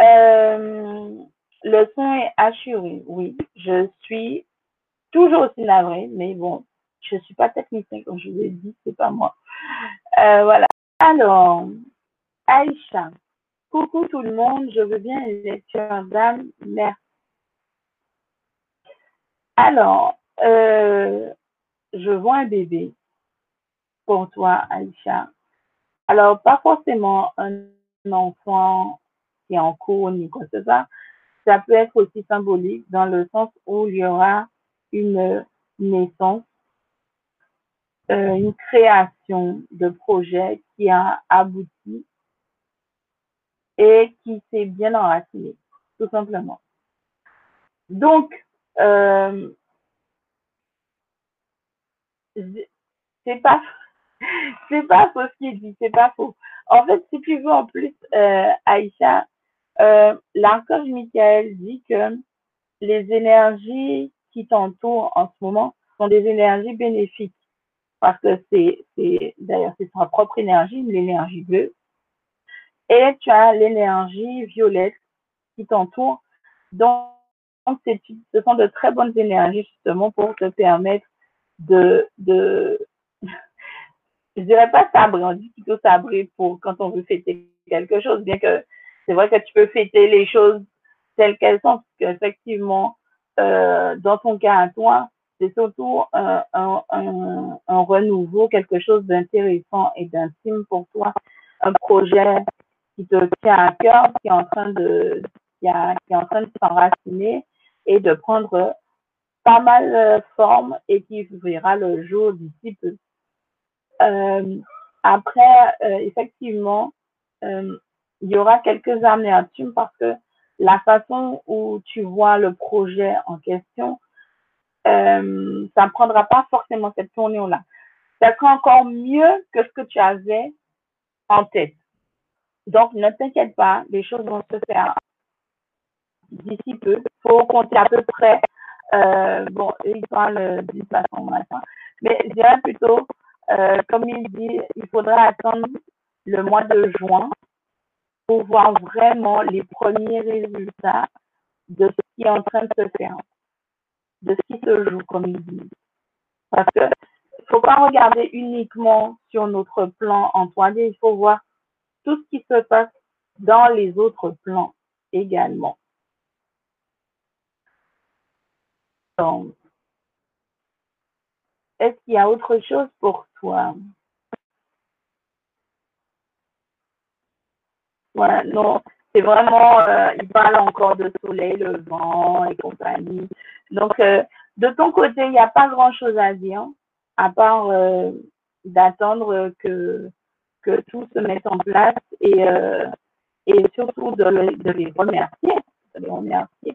Speaker 1: Euh, le son est assuré. Oui, je suis toujours aussi navrée, mais bon, je ne suis pas technicien, comme je vous ai dit, c'est pas moi. Euh, voilà. Alors, Aïcha. Coucou tout le monde, je veux bien une lecture d'âme. Merci. Alors, euh, je vois un bébé pour toi, Aïcha. Alors, pas forcément un enfant qui est en cours ni quoi que. Ça peut être aussi symbolique dans le sens où il y aura une naissance, euh, une création de projet qui a abouti et qui s'est bien enraciné, tout simplement. Donc, euh, c'est pas c'est pas faux ce qu'il dit, c'est pas faux. En fait, si tu veux en plus, euh, Aïcha, euh, l'archange Michael dit que les énergies qui t'entourent en ce moment sont des énergies bénéfiques. Parce que c'est, d'ailleurs, c'est sa propre énergie, l'énergie bleue. Et tu as l'énergie violette qui t'entoure. Donc, ce sont de très bonnes énergies justement pour te permettre de, de je dirais pas sabrer, on dit plutôt sabrer pour quand on veut fêter quelque chose, bien que c'est vrai que tu peux fêter les choses telles qu'elles sont, parce qu'effectivement, euh, dans ton cas à toi, c'est surtout un, un, un, renouveau, quelque chose d'intéressant et d'intime pour toi, un projet qui te tient à cœur, qui est en train de, qui est en train de s'enraciner et de prendre pas mal de forme et qui verra le jour d'ici peu. Euh, après, euh, effectivement, euh, il y aura quelques amertumes parce que la façon où tu vois le projet en question, euh, ça ne prendra pas forcément cette tournure-là. Ça sera encore mieux que ce que tu avais en tête. Donc, ne t'inquiète pas, les choses vont se faire d'ici peu. Il faut compter à peu près, euh, bon, il parle d'une façon matin, mais je dirais plutôt euh, comme il dit, il faudra attendre le mois de juin pour voir vraiment les premiers résultats de ce qui est en train de se faire, de ce qui se joue, comme il dit. Parce que faut pas regarder uniquement sur notre plan en 3D, il faut voir tout ce qui se passe dans les autres plans également. Donc, est-ce qu'il y a autre chose pour toi? Voilà, non, c'est vraiment, euh, il parle encore de soleil, le vent et compagnie. Donc, euh, de ton côté, il n'y a pas grand-chose à dire, à part euh, d'attendre que, que tout se mette en place et, et surtout de, de, les remercier, de les remercier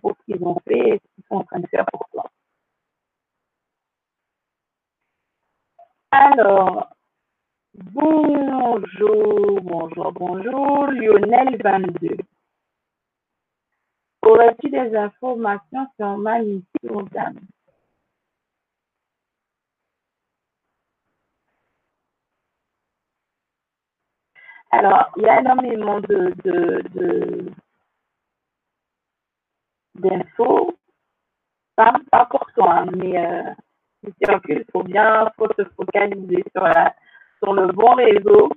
Speaker 1: pour ce qu'ils ont fait et ce qu'ils sont en train de faire pour toi. Alors, bonjour, bonjour, bonjour, Lionel 22. Au Aurais-tu des informations sur ma mission? Alors, il y a énormément de, de, d'infos, pas, pas pour toi, mais euh, il faut bien faut se focaliser sur, la, sur le bon réseau.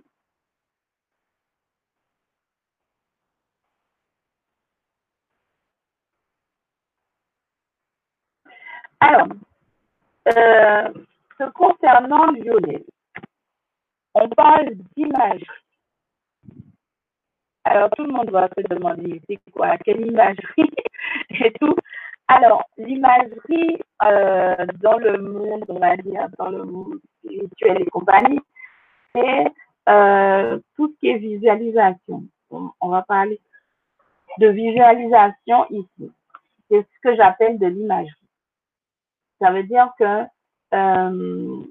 Speaker 1: Alors, euh, concernant Lionel, on parle d'image alors, tout le monde va se demander, c'est quoi, quelle imagerie et tout. Alors, l'imagerie euh, dans le monde, on va dire, dans le monde spirituel et compagnie, c'est euh, tout ce qui est visualisation. On, va parler de visualisation ici. C'est ce que j'appelle de l'imagerie. Ça veut dire que euh,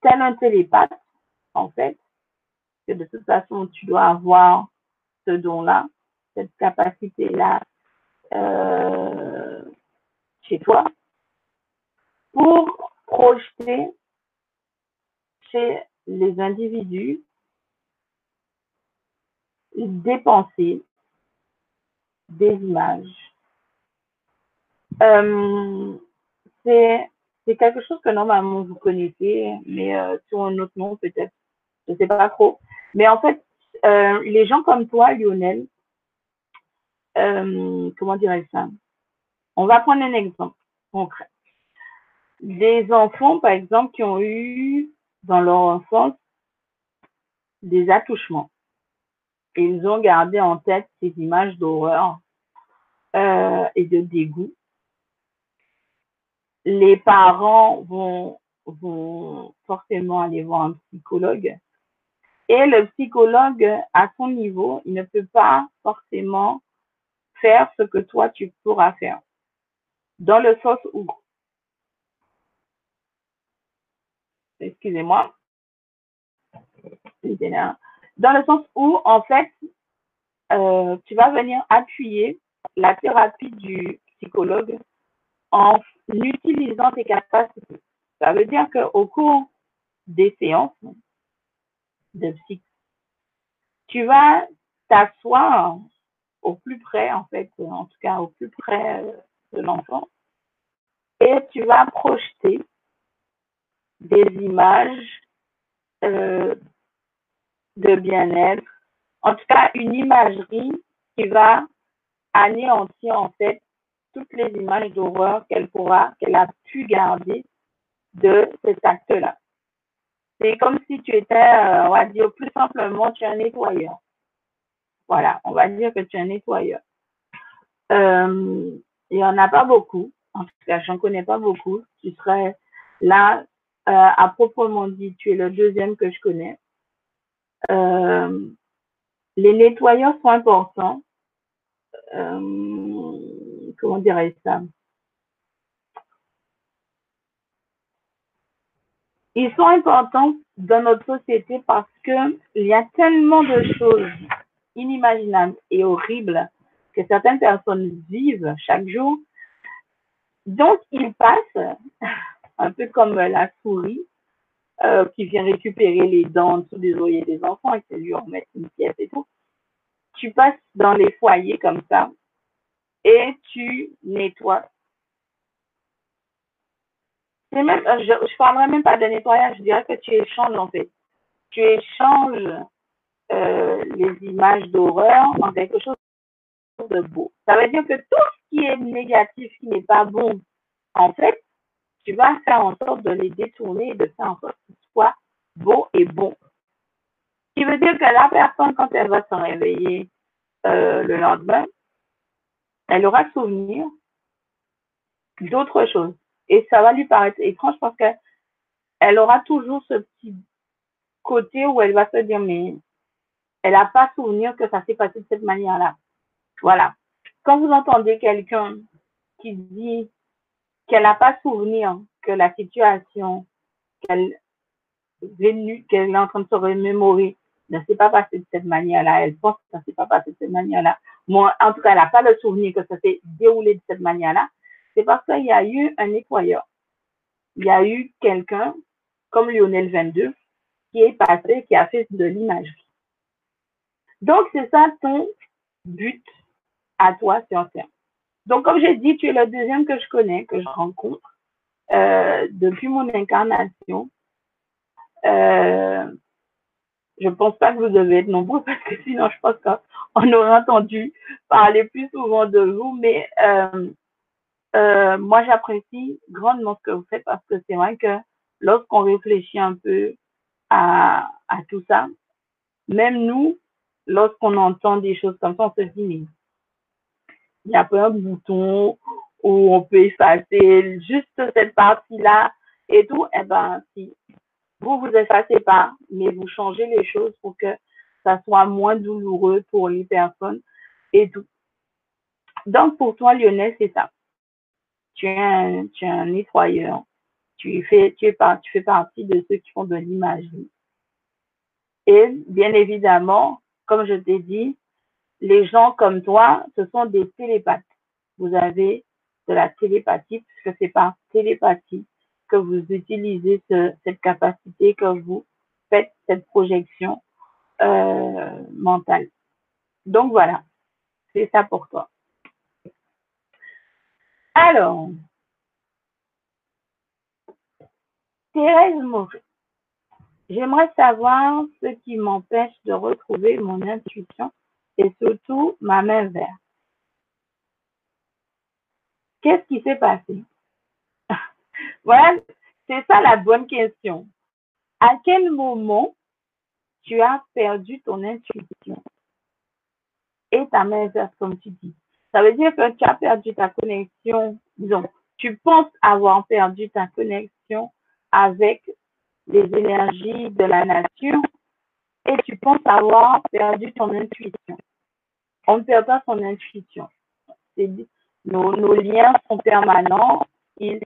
Speaker 1: tel un télépathe, en fait, que de toute façon, tu dois avoir ce don-là, cette capacité-là euh, chez toi pour projeter les individus des pensées, des images. Euh, c'est quelque chose que normalement vous connaissez, mais euh, sur un autre nom peut-être, je ne sais pas trop. Mais en fait, euh, les gens comme toi, Lionel, euh, comment dirais-je ça? On va prendre un exemple concret. Des enfants, par exemple, qui ont eu dans leur enfance des attouchements. Ils ont gardé en tête ces images d'horreur euh, et de dégoût. Les parents vont, vont forcément aller voir un psychologue et le psychologue, à son niveau, il ne peut pas forcément faire ce que toi, tu pourras faire. Dans le sens où, excusez-moi, dans le sens où, en fait, euh, tu vas venir appuyer la thérapie du psychologue en utilisant tes capacités. Ça veut dire qu'au cours des séances, de psy. Tu vas t'asseoir au plus près, en fait, en tout cas au plus près de l'enfant, et tu vas projeter des images euh, de bien-être, en tout cas une imagerie qui va anéantir en fait toutes les images d'horreur qu'elle pourra, qu'elle a pu garder de cet acte-là. C'est comme si tu étais, euh, on va dire plus simplement, tu es un nettoyeur. Voilà, on va dire que tu es un nettoyeur. Euh, il n'y en a pas beaucoup. En tout cas, j'en connais pas beaucoup. Tu serais là, euh, à proprement dit, tu es le deuxième que je connais. les nettoyeurs sont importants. comment dirais-je ça? Ils sont importants dans notre société parce qu'il y a tellement de choses inimaginables et horribles que certaines personnes vivent chaque jour. Donc, ils passent, un peu comme la souris euh, qui vient récupérer les dents sous des oreillers des enfants et qui lui remettre une pièce et tout. Tu passes dans les foyers comme ça et tu nettoies même, euh, je ne parlerai même pas de nettoyage, je dirais que tu échanges en fait. Tu échanges euh, les images d'horreur en quelque chose de beau. Ça veut dire que tout ce qui est négatif, qui n'est pas bon, en fait, tu vas faire en sorte de les détourner et de faire en sorte qu'ils soient beaux et bons. Ce qui veut dire que la personne, quand elle va se réveiller euh, le lendemain, elle aura souvenir d'autres choses. Et ça va lui paraître étrange parce qu'elle aura toujours ce petit côté où elle va se dire, mais elle n'a pas souvenir que ça s'est passé de cette manière-là. Voilà. Quand vous entendez quelqu'un qui dit qu'elle n'a pas souvenir que la situation qu'elle qu'elle est en train de se remémorer ne s'est pas passé de cette manière-là. Elle pense que ça ne s'est pas passé de cette manière-là. Moi, en tout cas, elle n'a pas le souvenir que ça s'est déroulé de cette manière-là. C'est parce qu'il y a eu un nettoyeur. Il y a eu quelqu'un, comme Lionel 22, qui est passé, qui a fait de l'imagerie. Donc, c'est ça ton but à toi sur Terre. Donc, comme j'ai dit, tu es le deuxième que je connais, que je rencontre euh, depuis mon incarnation. Euh, je pense pas que vous devez être nombreux parce que sinon, je pense qu'on aurait entendu parler plus souvent de vous. Mais euh, euh, moi, j'apprécie grandement ce que vous faites parce que c'est vrai que lorsqu'on réfléchit un peu à, à tout ça, même nous, lorsqu'on entend des choses comme ça, on se dit, mais il n'y a pas un bouton où on peut effacer juste cette partie-là et tout. Eh ben, si vous vous effacez pas, mais vous changez les choses pour que ça soit moins douloureux pour les personnes et tout. Donc, pour toi, Lionel, c'est ça. Tu es un, tu es un nettoyeur. Tu fais, tu, es tu fais partie de ceux qui font de l'imagerie. Et bien évidemment, comme je t'ai dit, les gens comme toi, ce sont des télépathes. Vous avez de la télépathie, puisque c'est par télépathie que vous utilisez cette capacité, que vous faites cette projection euh, mentale. Donc voilà, c'est ça pour toi. Alors, Thérèse Maurice, j'aimerais savoir ce qui m'empêche de retrouver mon intuition et surtout ma main verte. Qu'est-ce qui s'est passé? voilà, c'est ça la bonne question. À quel moment tu as perdu ton intuition et ta main verte, comme tu dis? Ça veut dire que tu as perdu ta connexion, disons, tu penses avoir perdu ta connexion avec les énergies de la nature et tu penses avoir perdu ton intuition. On ne perd pas son intuition. Nos, liens sont permanents. Ils,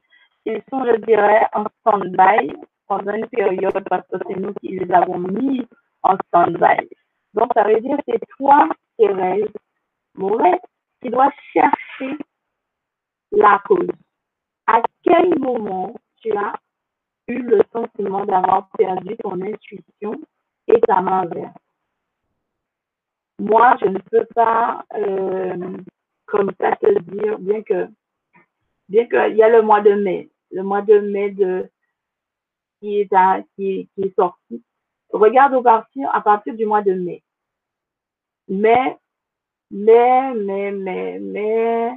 Speaker 1: ils sont, je dirais, en stand-by pendant une période parce que c'est nous qui les avons mis en stand-by. Donc, ça veut dire que c'est toi, Thérèse Mouret, qui dois chercher la cause. À quel moment tu as eu le sentiment d'avoir perdu ton intuition et ta main verte? Moi, je ne peux pas euh, comme ça te dire, bien que bien qu'il y a le mois de mai, le mois de mai de qui est, qui, qui est sorti. Regarde au partir, à partir du mois de mai. Mais, mais, mais, mais, mais,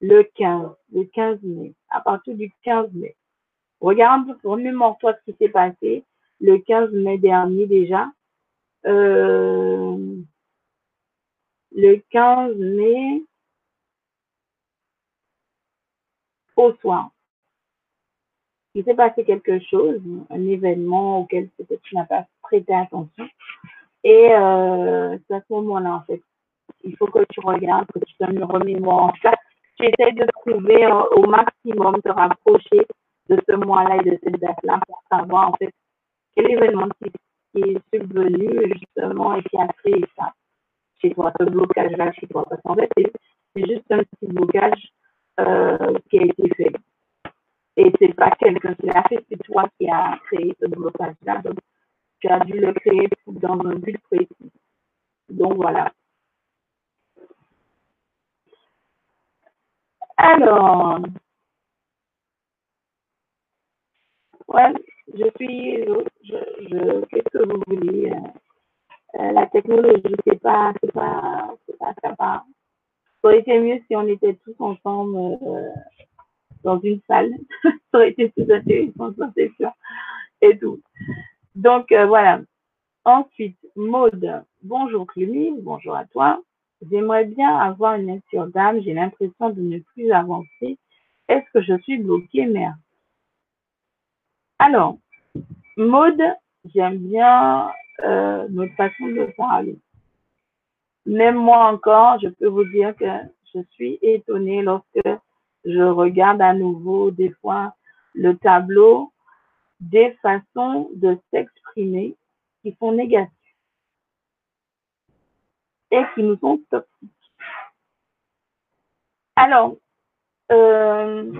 Speaker 1: le 15, le 15 mai, à partir du 15 mai. Regarde, remémore-toi ce qui s'est passé le 15 mai dernier déjà. Euh, le 15 mai au soir. Il s'est passé quelque chose, un événement auquel peut-être tu n'as pas prêté attention. Et euh, à ce moment-là, en fait. Il faut que tu regardes, que tu te. En cas, tu essaies de trouver euh, au maximum, te rapprocher de ce mois-là et de cette date-là pour savoir, en fait, quel événement qui, qui est subvenu, justement, et qui a créé ça toi, ce blocage-là chez toi. Parce qu'en fait, c'est juste un petit blocage euh, qui a été fait. Et c'est pas quelqu'un qui l'a fait, c'est toi qui as créé ce blocage-là. Donc, tu as dû le créer dans un but précis. Donc, voilà. Alors, ouais, je suis, qu'est-ce que vous voulez? Euh, la technologie, c'est pas, c'est pas, c'est pas ça. Aurait été mieux si on était tous ensemble euh, dans une salle. ça aurait été plus intéressant, ça c'est sûr. Et tout. Donc euh, voilà. Ensuite, mode. Bonjour Clémy, bonjour à toi. J'aimerais bien avoir une sur dame. J'ai l'impression de ne plus avancer. Est-ce que je suis bloquée, mère? Alors, mode, j'aime bien euh, notre façon de parler. Même moi encore, je peux vous dire que je suis étonnée lorsque je regarde à nouveau des fois le tableau des façons de s'exprimer qui sont négatives. et qui nous sont toxiques. Alors, euh,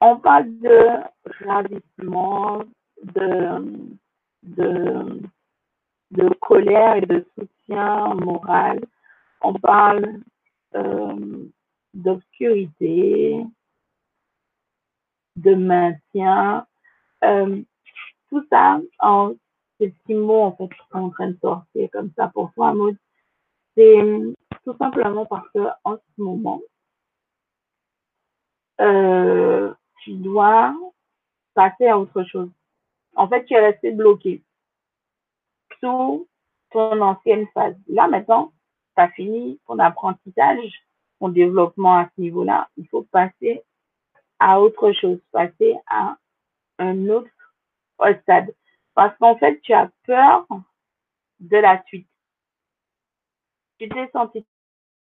Speaker 1: on parle de ravissement, de, colère et de soutien moral. On parle euh, d'obscurité, de maintien. Euh, tout ça, en ces petits mots en fait qui sont en train de sortir comme ça pour toi, Maud, c'est tout simplement parce que en ce moment, euh, tu dois passer à autre chose. En fait, tu es resté bloqué sous ton ancienne phase. Là, maintenant, tu as fini ton apprentissage, ton développement à ce niveau-là. Il faut passer à autre chose, passer à un autre stade. Parce qu'en fait, tu as peur de la suite. Tu t'es senti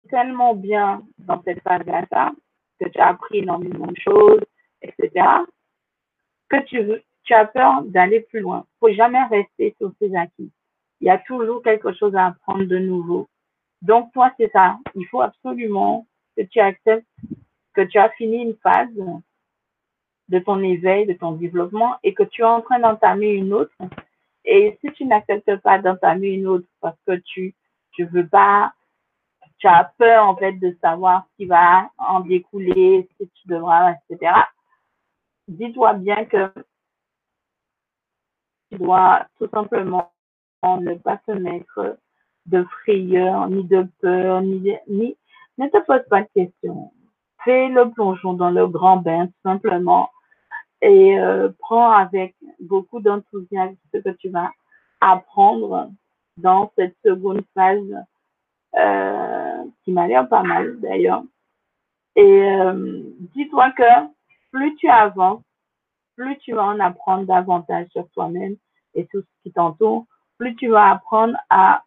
Speaker 1: tellement bien dans cette phase-là, que tu as appris énormément de choses, etc., que tu, veux, tu as peur d'aller plus loin. Il faut jamais rester sur ses acquis. Il y a toujours quelque chose à apprendre de nouveau. Donc, toi, c'est ça. Il faut absolument que tu acceptes que tu as fini une phase de ton éveil, de ton développement et que tu es en train d'entamer une autre. Et si tu n'acceptes pas d'entamer une autre parce que tu tu veux pas, tu as peur en fait de savoir ce qui va en découler, ce que tu devras, etc. Dis-toi bien que tu dois tout simplement ne pas se mettre de frayeur, ni de peur, ni, ni ne te pose pas de questions. Fais le plongeon dans le grand bain, tout simplement, et euh, prends avec beaucoup d'enthousiasme ce que tu vas apprendre dans cette seconde phase euh, qui m'a l'air pas mal d'ailleurs. Et euh, dis-toi que plus tu avances, plus tu vas en apprendre davantage sur toi-même et sur ce qui t'entoure, plus tu vas apprendre à,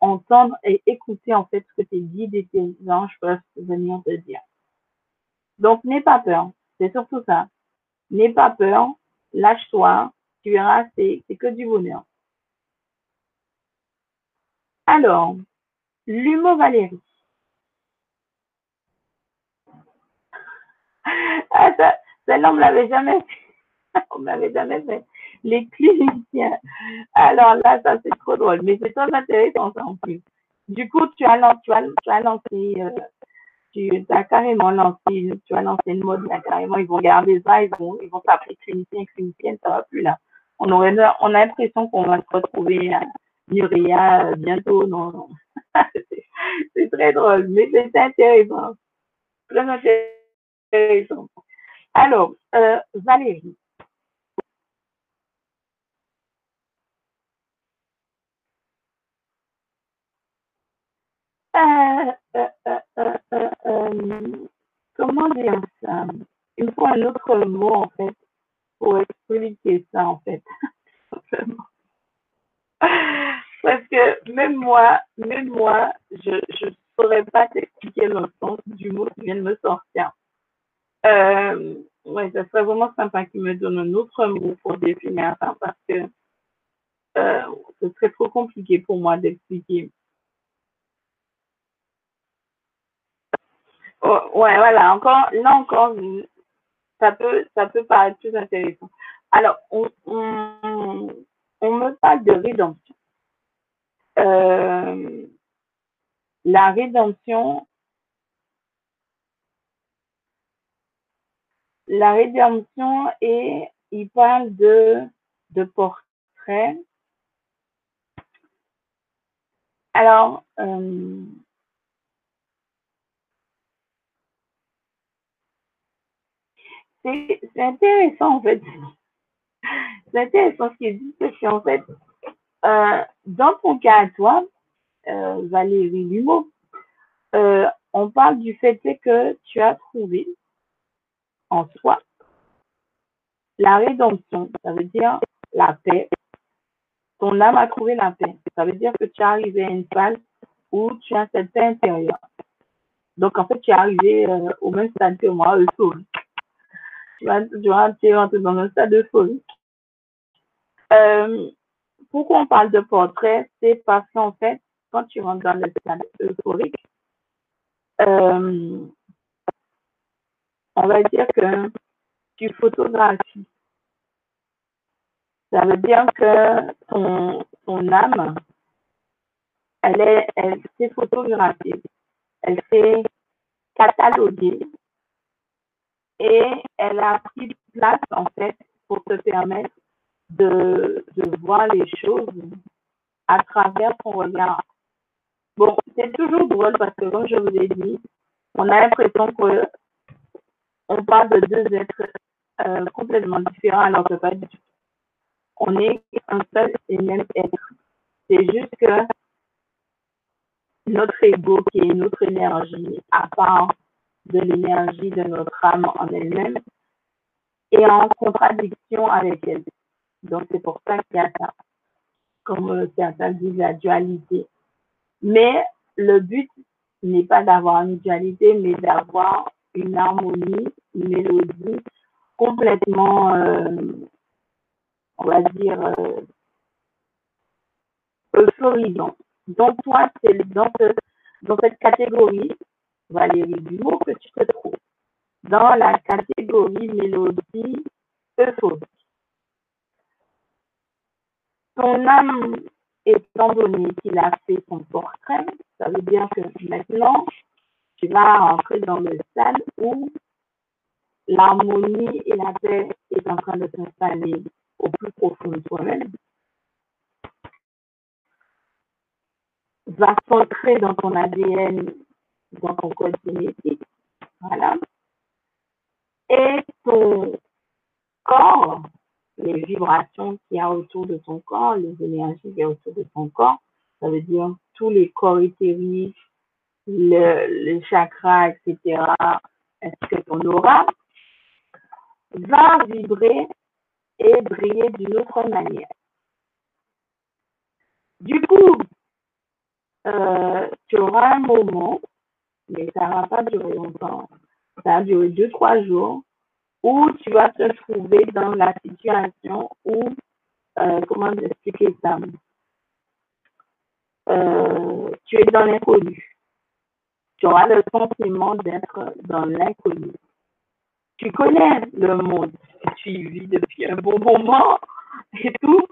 Speaker 1: entendre et écouter en fait ce que tes guides et tes anges peuvent venir te dire. Donc n'aie pas peur, c'est surtout ça. N'aie pas peur, lâche-toi, tu verras, c'est que du bonheur. Alors, l'humour Valérie. Ah, ça, celle-là, on ne l'avait jamais fait. on ne l'avait jamais fait. Les cliniciens. Alors là, ça, c'est trop drôle. Mais c'est très intéressant, ça, en plus. Du coup, tu as, lancé euh, tu as carrément lancé, tu as lancé une mode, carrément, ils vont garder ça, ils vont, ils vont s'appeler clinicien, clinicienne, ça va plus là. On aurait, on a l'impression qu'on va se retrouver à Nuria euh, bientôt, non, non. c'est très drôle, mais c'est intéressant. Très intéressant. Alors, euh, Valérie. Euh, euh, comment dire ça? Il faut un autre mot, en fait, pour expliquer ça, en fait. Parce que même moi, même moi, je ne saurais pas t'expliquer le sens du mot qui vient de me sortir. Euh, ouais, ça serait vraiment sympa qu'il me donne un autre mot pour définir ça parce que euh, ce serait trop compliqué pour moi d'expliquer. Oh, ouais, voilà, encore, là encore, ça peut, ça peut paraître plus intéressant. Alors, on, on, on me parle de rédemption. Euh, la rédemption, la rédemption et il parle de, portrait. Alors, euh, c'est intéressant en fait. C'est intéressant ce qu'il dit, parce qu'en fait, euh, dans ton cas à toi, euh, Valérie Lumeau, on parle du fait que tu as trouvé en soi la rédemption, ça veut dire la paix. Ton âme a trouvé la paix. Ça veut dire que tu es arrivé à une phase où tu as cette paix intérieure. Donc, en fait, tu es arrivé euh, au même stade que moi, euphorique. Tu vas, tu es dans un stade euphorique. Euh, pourquoi on parle de portrait C'est parce qu'en fait, quand tu rentres dans le stade euphorique, euh, on va dire que tu photographies. Ça veut dire que ton, ton âme, elle est, elle s'est photographiée, elle s'est cataloguée et elle a pris place en fait pour te permettre de, de voir les choses à travers son regard. Bon, c'est toujours drôle parce que comme je vous ai dit, on a l'impression que on parle de deux êtres euh, complètement différents alors que pas du tout. On est un seul et même être. C'est juste que notre ego, qui est notre énergie, à part de l'énergie de notre âme en elle-même, est en contradiction avec elle. Donc, c'est pour ça qu'il y a ça. Comme euh, certains disent, la dualité. Mais le but n'est pas d'avoir une dualité, mais d'avoir une harmonie, une mélodie complètement, euh, on va dire, euh, euphorisante. Donc, toi, c'est dans, ce, dans cette catégorie, Valérie mot que tu te trouves dans la catégorie mélodie euphorique. Ton âme, étant donné qu'il a fait son portrait, ça veut dire que maintenant, tu vas rentrer dans le stade où l'harmonie et la paix est en train de s'installer au plus profond de toi-même. Va s'entrer dans ton ADN, dans ton code génétique. Voilà. Et ton corps, les vibrations qu'il y a autour de ton corps, les énergies qu'il y a autour de ton corps, ça veut dire tous les corps éthériques, le, chakra, etc., est-ce que ton aura va vibrer et briller d'une autre manière? Du coup, euh, tu auras un moment, mais ça ne va pas durer longtemps, ça va durer deux, trois jours, où tu vas te trouver dans la situation où, euh, comment expliquer ça, euh, tu es dans l'inconnu. Tu auras le sentiment d'être dans l'inconnu. Tu connais le monde tu vis depuis un bon moment et tout,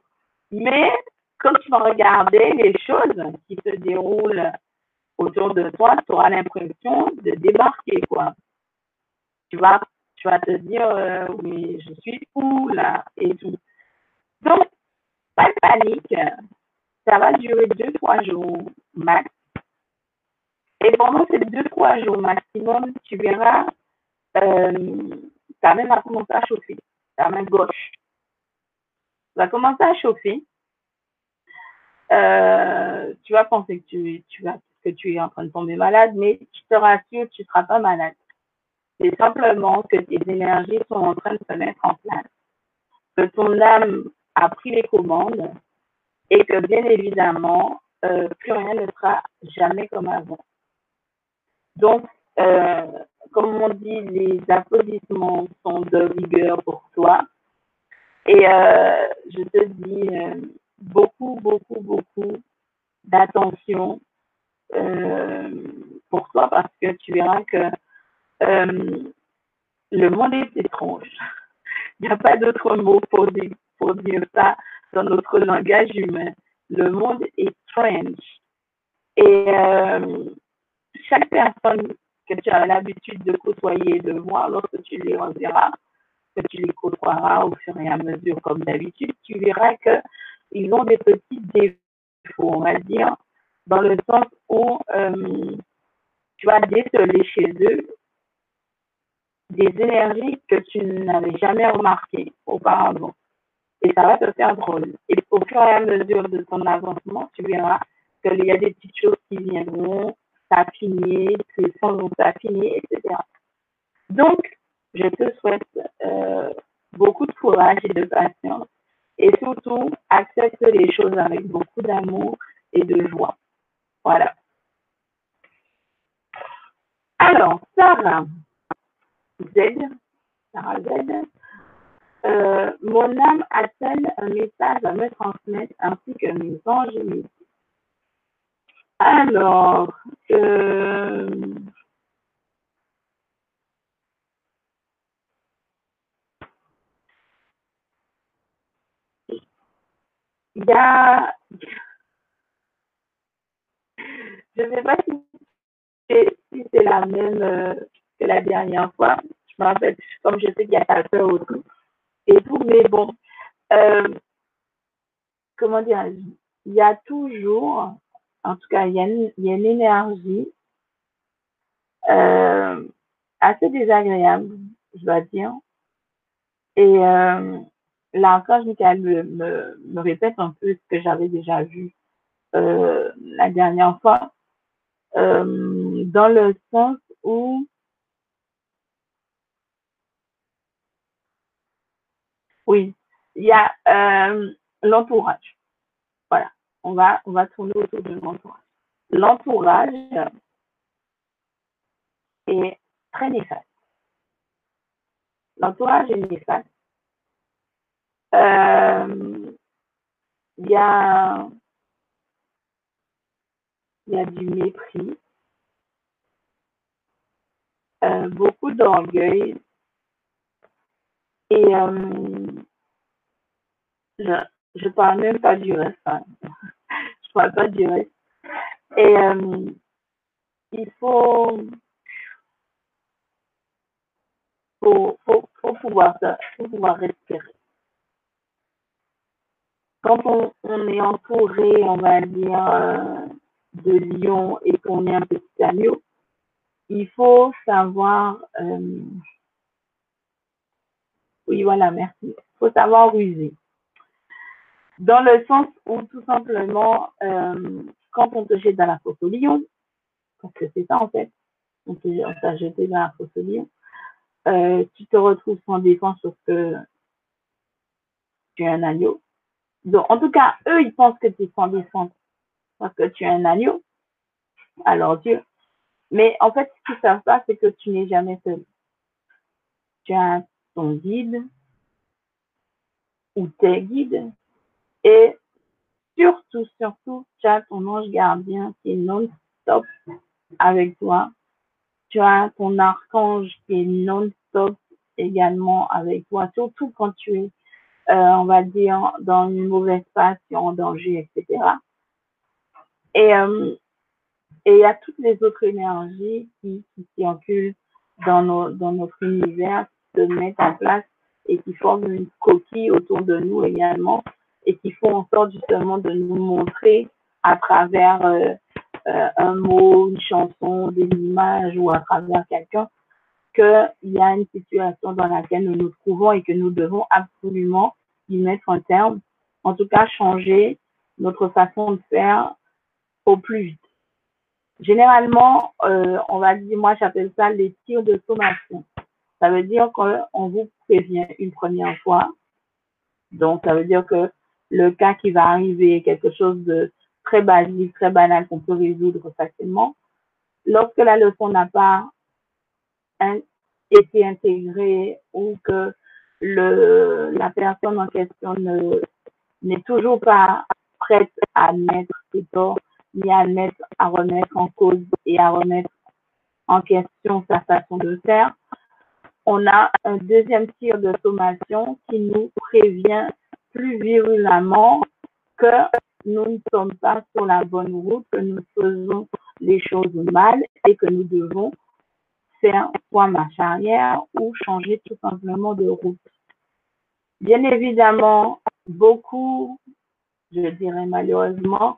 Speaker 1: mais quand tu vas regarder les choses qui se déroulent autour de toi, tu auras l'impression de débarquer, quoi. Tu vas, tu vas te dire, euh, oui, je suis où, là, et tout. Donc, pas de panique. Ça va durer deux, trois jours max. Et pendant ces deux, trois jours maximum, tu verras, euh, ta main va commencer à chauffer, ta main gauche va commencer à chauffer. Euh, tu vas penser que tu, tu, tu es en train de tomber malade, mais je te rassure, tu ne seras pas malade. C'est simplement que tes énergies sont en train de se mettre en place, que ton âme a pris les commandes et que bien évidemment, euh, plus rien ne sera jamais comme avant. Donc, euh, comme on dit, les applaudissements sont de rigueur pour toi. Et euh, je te dis euh, beaucoup, beaucoup, beaucoup d'attention pour toi parce que tu verras que le monde est étrange. Il n'y a pas d'autre mot pour dire, pour dire ça dans notre langage humain. Le monde est strange. Et chaque personne que tu as l'habitude de côtoyer, de voir lorsque tu les reverras, que tu les côtoieras au fur et à mesure comme d'habitude, tu verras qu'ils ont des petits défauts, on va dire, dans le sens où euh, tu vas déceler chez eux des énergies que tu n'avais jamais remarquées auparavant. Et ça va te faire drôle. Et au fur et à mesure de ton avancement, tu verras qu'il y a des petites choses qui viendront s'affiner, que les sons vont s'affiner, etc. Donc, je te souhaite euh, beaucoup de courage et de patience et surtout accepte les choses avec beaucoup d'amour et de joie. Voilà. Alors, Sarah Z, Sarah Z, Euh, mon âme a-t-elle un message à me transmettre ainsi que mes anges Alors, euh, il y a, je ne sais pas si c'est la même euh, que la dernière fois. Je me rappelle, comme je sais qu'il y a quelqu'un autour et tout, mais bon, euh, comment dire, il y a toujours, en tout cas, il y a une, énergie euh, assez désagréable, je dois dire. Et euh, l'archange Michael me, me, répète un peu ce que j'avais déjà vu euh, la dernière fois, euh, dans le sens où oui, il y a l'entourage. On va, on va tourner autour de l'entourage. L'entourage est très néfaste. L'entourage est néfaste. Euh, il y a y a du mépris, euh, beaucoup d'orgueil et euh, je, je parle même pas du reste. Je parle pas du reste. Et euh, il faut, faut, faut, faut pouvoir, faut pouvoir respirer. Quand on, on est entouré, on va dire, de lion et qu'on est un petit agneau, il faut savoir, euh, oui voilà, merci, il faut savoir ruser. Dans le sens où tout simplement, euh, quand on te jette dans la fosse au lion, parce que c'est ça en fait, on t'a jeté dans la fosse au lion, euh, tu te retrouves sans défense parce que tu es un agneau. Donc, en tout cas, eux, ils pensent que tu es sans défense parce que tu es un agneau à leurs yeux. Mais en fait, ce qu'ils savent pas, c'est que tu n'es jamais seul. Tu as ton guide ou tes guides et surtout, surtout, tu as ton ange gardien qui est non-stop avec toi. Tu as ton archange qui est non-stop également avec toi, surtout quand tu es, euh, on va dire, dans une mauvaise passion, en danger, etc. Et, euh, et il y a toutes les autres énergies qui, qui circulent dans, nos, dans notre univers, qui se mettent en place et qui forment une coquille autour de nous également et qui font en sorte justement de nous montrer à travers euh, euh, un mot, une chanson, des images ou à travers quelqu'un qu'il y a une situation dans laquelle nous nous trouvons et que nous devons absolument y mettre un terme, en tout cas changer notre façon de faire au plus vite. Généralement, euh, on va dire, moi j'appelle ça les tirs de sommation. Ça veut dire qu'on vous prévient une première fois. Donc, ça veut dire que le cas qui va arriver est quelque chose de très basique, très banal qu'on peut résoudre facilement. Lorsque la leçon n'a pas été intégrée ou que la personne en question ne, n'est toujours pas prête à admettre ses torts, ni à remettre en cause et à remettre en question sa façon de faire, on a un deuxième tir de sommation qui nous prévient plus virulemment que nous ne sommes pas sur la bonne route, que nous faisons les choses mal et que nous devons faire soit marche arrière ou changer tout simplement de route. Bien évidemment, beaucoup, je dirais malheureusement,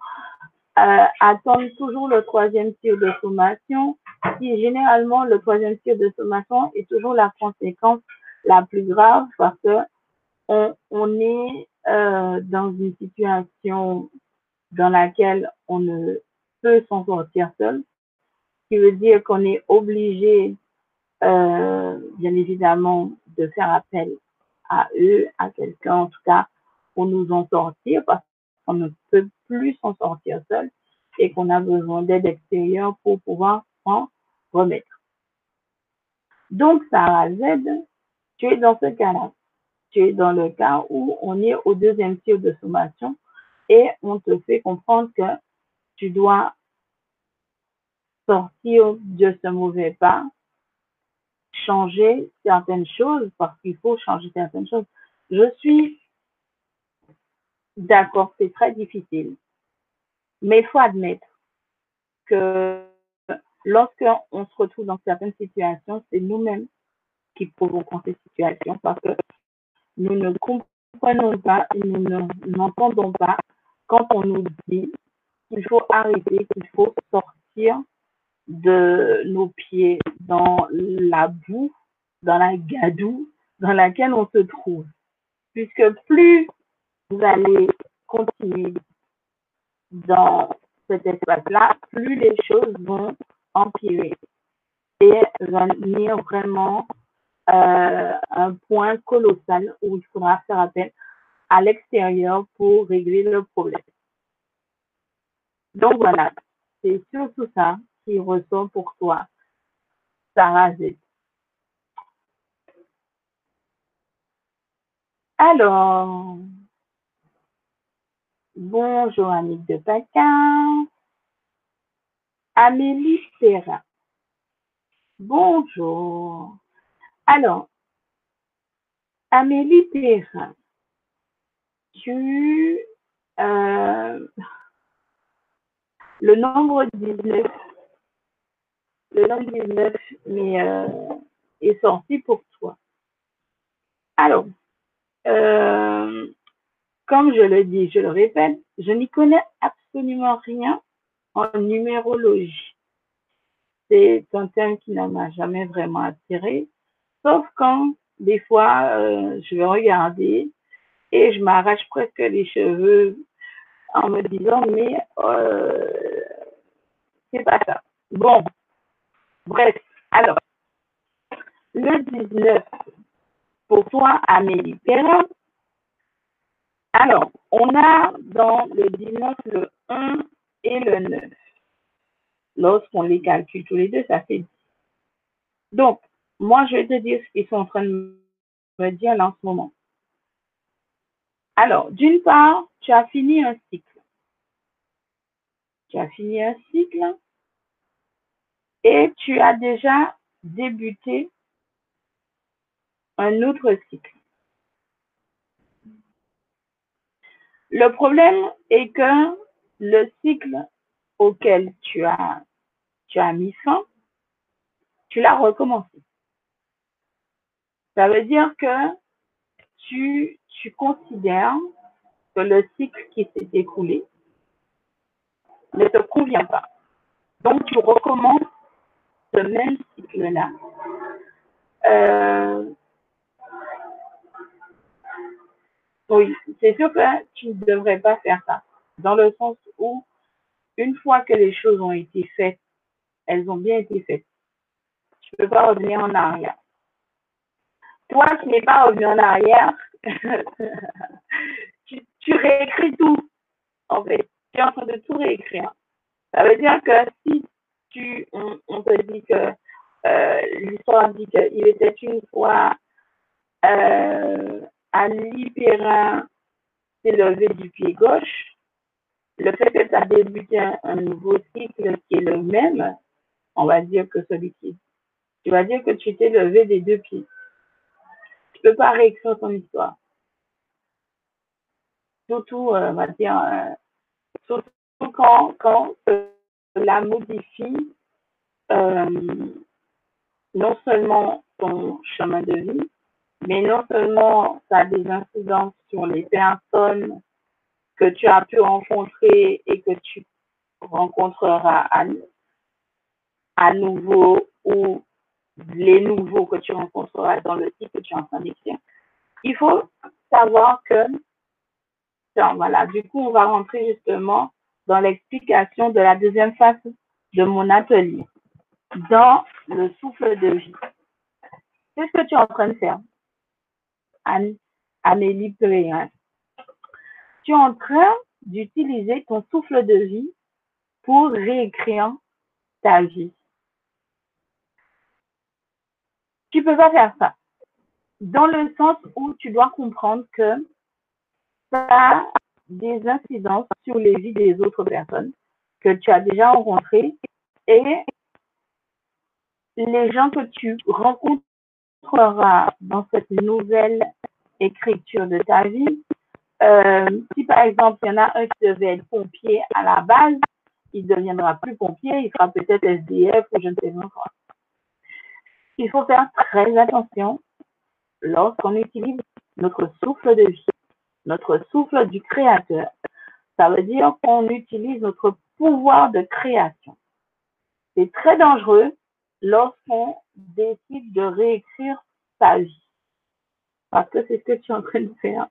Speaker 1: euh, attendent toujours le troisième tir de sommation, qui généralement le troisième tir de sommation est toujours la conséquence la plus grave parce que on, est euh, dans une situation dans laquelle on ne peut s'en sortir seul, ce qui veut dire qu'on est obligé, euh, bien évidemment, de faire appel à eux, à quelqu'un en tout cas, pour nous en sortir parce qu'on ne peut plus s'en sortir seul et qu'on a besoin d'aide extérieure pour pouvoir s'en remettre. Donc, Sarah Z, tu es dans ce cas-là. Tu es dans le cas où on est au deuxième tir de sommation et on te fait comprendre que tu dois sortir de ce mauvais pas, changer certaines choses parce qu'il faut changer certaines choses. Je suis d'accord, c'est très difficile, mais il faut admettre que lorsqu'on se retrouve dans certaines situations, c'est nous-mêmes qui provoquons ces situations parce que nous ne comprenons pas et nous n'entendons pas quand on nous dit qu'il faut arrêter, qu'il faut sortir de nos pieds dans la boue, dans la gadoue dans laquelle on se trouve. Puisque plus vous allez continuer dans cet espace-là, plus les choses vont empirer et venir vraiment euh, un point colossal où il faudra faire appel à l'extérieur pour régler le problème. Donc voilà, c'est surtout ça qui ressort pour toi, Sarah Z. Alors, bonjour Annick de Paquin. Amélie Serra. Bonjour. Alors, Amélie Perrin, tu... Euh, le nombre 19, le nombre 19 mais, euh, est sorti pour toi. Alors, euh, comme je le dis, je le répète, je n'y connais absolument rien en numérologie. C'est un thème qui ne m'a jamais vraiment attiré, sauf quand des fois euh, je vais regarder et je m'arrache presque les cheveux en me disant mais euh, c'est pas ça. Bon, bref, alors le 19 pour toi Amélie. Alors, on a dans le 19 le 1 et le 9. Lorsqu'on les calcule tous les deux, ça fait 10. Donc, moi, je vais te dire ce qu'ils sont en train de me dire là en ce moment. Alors, d'une part, tu as fini un cycle. Tu as fini un cycle et tu as déjà débuté un autre cycle. Le problème est que le cycle auquel tu as, tu as mis fin, tu l'as recommencé. Ça veut dire que tu, considères que le cycle qui s'est écoulé ne te convient pas. Donc, tu recommences ce même cycle-là. Euh, oui, c'est sûr que tu ne devrais pas faire ça, dans le sens où, une fois que les choses ont été faites, elles ont bien été faites. Tu ne peux pas revenir en arrière. Toi qui n'es pas revenu en arrière, tu, réécris tout, en fait. Tu es en train de tout réécrire. Ça veut dire que si tu, on, te dit que euh, l'histoire dit qu'il était une fois euh, Ali Perrin s'est levé du pied gauche, le fait que tu as débuté un, nouveau cycle qui est le même, on va dire que celui qui. Tu vas dire que tu t'es levé des deux pieds. Tu peux pas réécrire ton histoire. Surtout, euh, on va dire, euh, surtout quand, quand la modifie euh, non seulement ton chemin de vie, mais non seulement ça a des incidences sur les personnes que tu as pu rencontrer et que tu rencontreras à, nouveau ou les nouveaux que tu rencontreras dans le type que tu es en train d'écrire. Il faut savoir que, voilà, du coup, on va rentrer justement dans l'explication de la deuxième phase de mon atelier, dans le souffle de vie. C'est ce que tu es en train de faire. Amélie Périn. Tu es en train d'utiliser ton souffle de vie pour réécrire ta vie. Tu peux pas faire ça. dans le sens où tu dois comprendre que ça a des incidences sur les vies des autres personnes que tu as déjà rencontrées et les gens que tu rencontreras dans cette nouvelle écriture de ta vie. Euh, si par exemple, il y en a un qui devait être pompier à la base, il deviendra plus pompier, il sera peut-être SDF ou je ne sais pas quoi. Il faut faire très attention lorsqu'on utilise notre souffle de vie, notre souffle du créateur. Ça veut dire qu'on utilise notre pouvoir de création. C'est très dangereux lorsqu'on décide de réécrire sa vie. Parce que c'est ce que tu es en train de faire.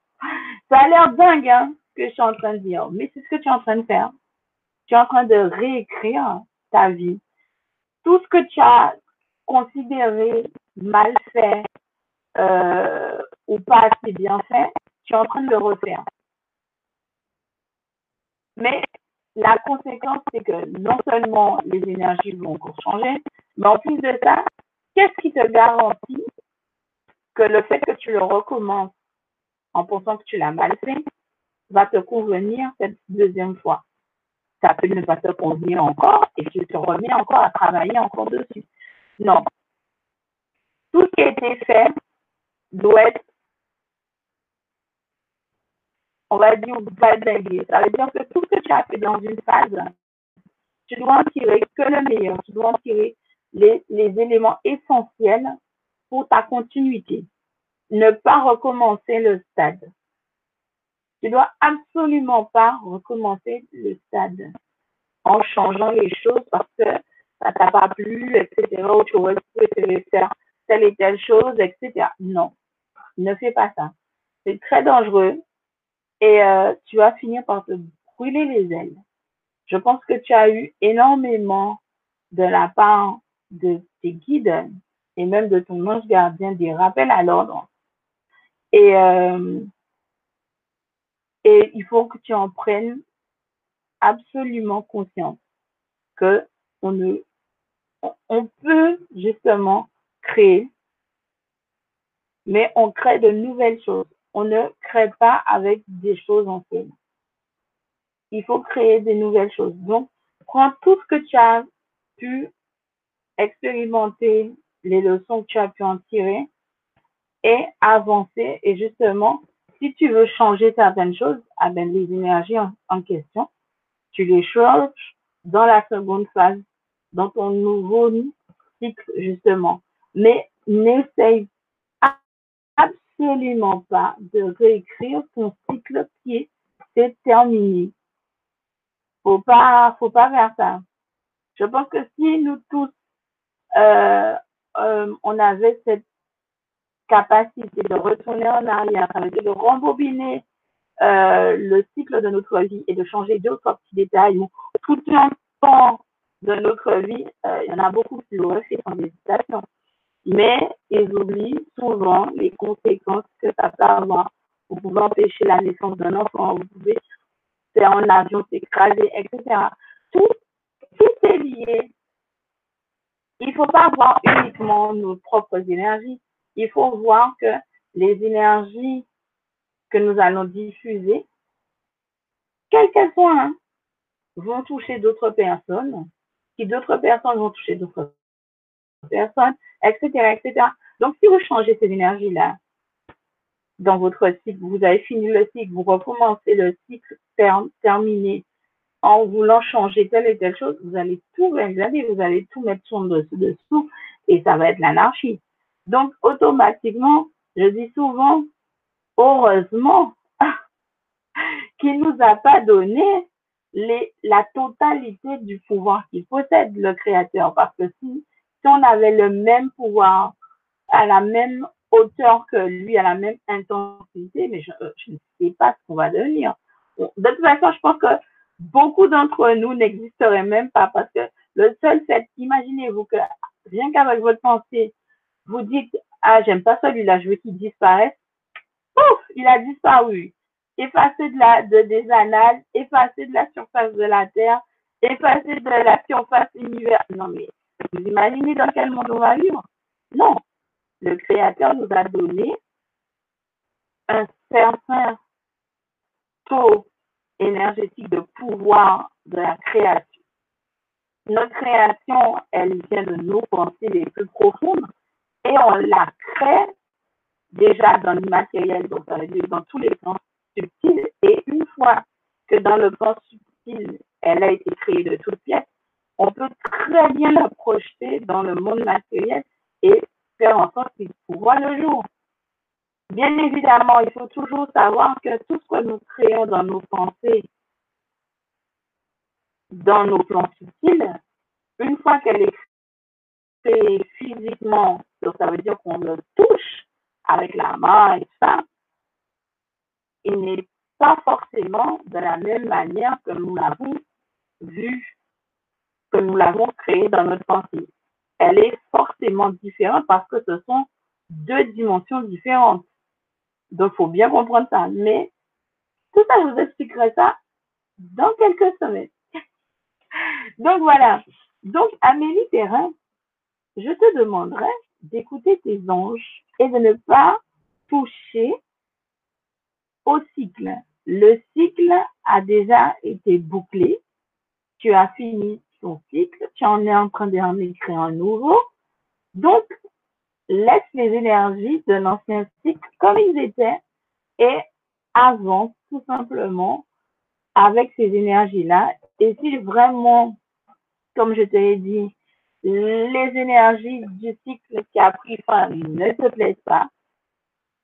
Speaker 1: Ça a l'air dingue, hein, ce que je suis en train de dire, mais c'est ce que tu es en train de faire. Tu es en train de réécrire ta vie. Tout ce que tu as considéré mal fait euh, ou pas assez bien fait, tu es en train de le refaire. Mais la conséquence, c'est que non seulement les énergies vont encore changer, mais en plus de ça, qu'est-ce qui te garantit que le fait que tu le recommences en pensant que tu l'as mal fait va te convenir cette deuxième fois? Ça peut ne pas te convenir encore et tu te remets encore à travailler encore dessus. Non. Tout ce qui a été fait doit être on va dire, valider. Ça veut dire que tout ce que tu as fait dans une phase, tu dois en tirer que le meilleur. Tu dois en tirer les, les éléments essentiels pour ta continuité. Ne pas recommencer le stade. Tu dois absolument pas recommencer le stade en changeant les choses parce que ça t'a pas plu, etc., ou tu aurais faire telle et telle chose, etc. Non, ne fais pas ça. C'est très dangereux et euh, tu vas finir par te brûler les ailes. Je pense que tu as eu énormément de la part de tes guides et même de ton ange gardien des rappels à l'ordre. Et, euh, et il faut que tu en prennes absolument conscience que on ne on peut justement créer, mais on crée de nouvelles choses on ne crée pas avec des choses anciennes. Il faut créer des nouvelles choses. Donc, prends tout ce que tu as pu expérimenter, les leçons que tu as pu en tirer et avancer. Et justement, si tu veux changer certaines choses, ah ben, les énergies en, question, tu les changes dans la seconde phase, dans ton nouveau cycle, justement. Mais n'essaye absolument pas de réécrire ton cycle qui est terminé. Faut pas, faut pas faire ça. Je pense que si nous tous, euh, euh, on avait cette capacité de retourner en arrière, de rembobiner euh, le cycle de notre vie et de changer d'autres petits détails tout un temps de notre vie, il y en a beaucoup qui l'auraient fait sans hésitation mais ils oublient souvent les conséquences que ça peut avoir. Vous pouvez empêcher la naissance d'un enfant, vous pouvez faire un avion s'écraser, etc. Tout, tout est lié. Il ne faut pas voir uniquement nos propres énergies. Il faut voir que les énergies que nous allons diffuser, quelles qu'elles soient, hein, vont toucher d'autres personnes, qui d'autres personnes vont toucher d'autres personnes, etc., etc. Donc, si vous changez ces énergies-là dans votre cycle, vous avez fini le cycle, vous recommencez le cycle terminé en voulant changer telle et telle chose, vous allez tout regarder, vous allez tout mettre sur dessous, dessous et ça va être l'anarchie. Donc, automatiquement, je dis souvent, heureusement qu'il nous a pas donné les, la totalité du pouvoir qu'il possède, le créateur, parce que si si on avait le même pouvoir, à la même hauteur que lui, à la même intensité, mais je, euh, ne sais pas ce qu'on va devenir. De toute façon, je pense que beaucoup d'entre nous n'existeraient même pas parce que le seul fait, imaginez-vous que rien qu'avec votre pensée, vous dites, ah, j'aime pas celui-là, je veux qu'il disparaisse. Pouf, il a disparu. Effacé de des annales, effacé de la surface de la Terre, effacé de la surface universelle. Non, mais vous imaginez dans quel monde on va vivre? Non. le Créateur nous a donné un certain taux énergétique de pouvoir de la création. Notre création, elle vient de nos pensées les plus profondes et on la crée déjà dans l'immatériel, donc dire dans tous les plans subtils. Et une fois que dans le plan subtil, elle a été créée de toutes pièces, on peut très bien la projeter dans le monde matériel et faire en sorte qu'il voit le jour. Bien évidemment, il faut toujours savoir que tout ce que nous créons dans nos pensées, dans nos plans subtils, une fois qu'elle est créée physiquement, donc ça veut dire qu'on le touche avec la main et ça, n'est pas forcément de la même manière que nous l'avons vu, que nous l'avons créé dans notre pensée. Elle est forcément différente parce que ce sont deux dimensions différentes. Donc, il faut bien comprendre ça. Mais tout ça, je vous expliquerai ça dans quelques semaines. Donc, voilà. Donc, Amélie Terrain, je te demanderai d'écouter tes anges et de ne pas toucher cycle. Le cycle a déjà été bouclé. Tu as fini ton cycle. Tu en es en train d'en écrire un nouveau. Donc, laisse les énergies de l'ancien cycle comme ils étaient et avance tout simplement avec ces énergies-là. Et si vraiment, comme je te l'ai dit, les énergies du cycle qui a pris fin ne te plaisent pas,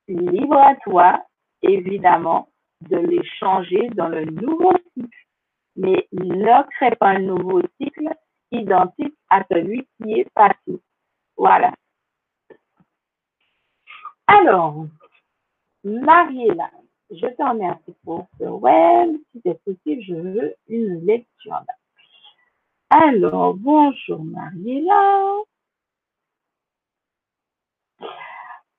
Speaker 1: libre à toi, évidemment, de les changer dans le nouveau cycle. Mais ne crée pas un nouveau cycle identique à celui qui est passé. Voilà. Alors, Mariella, je te remercie pour ce web. Si c'est possible, je veux une lecture. Alors, bonjour Mariella.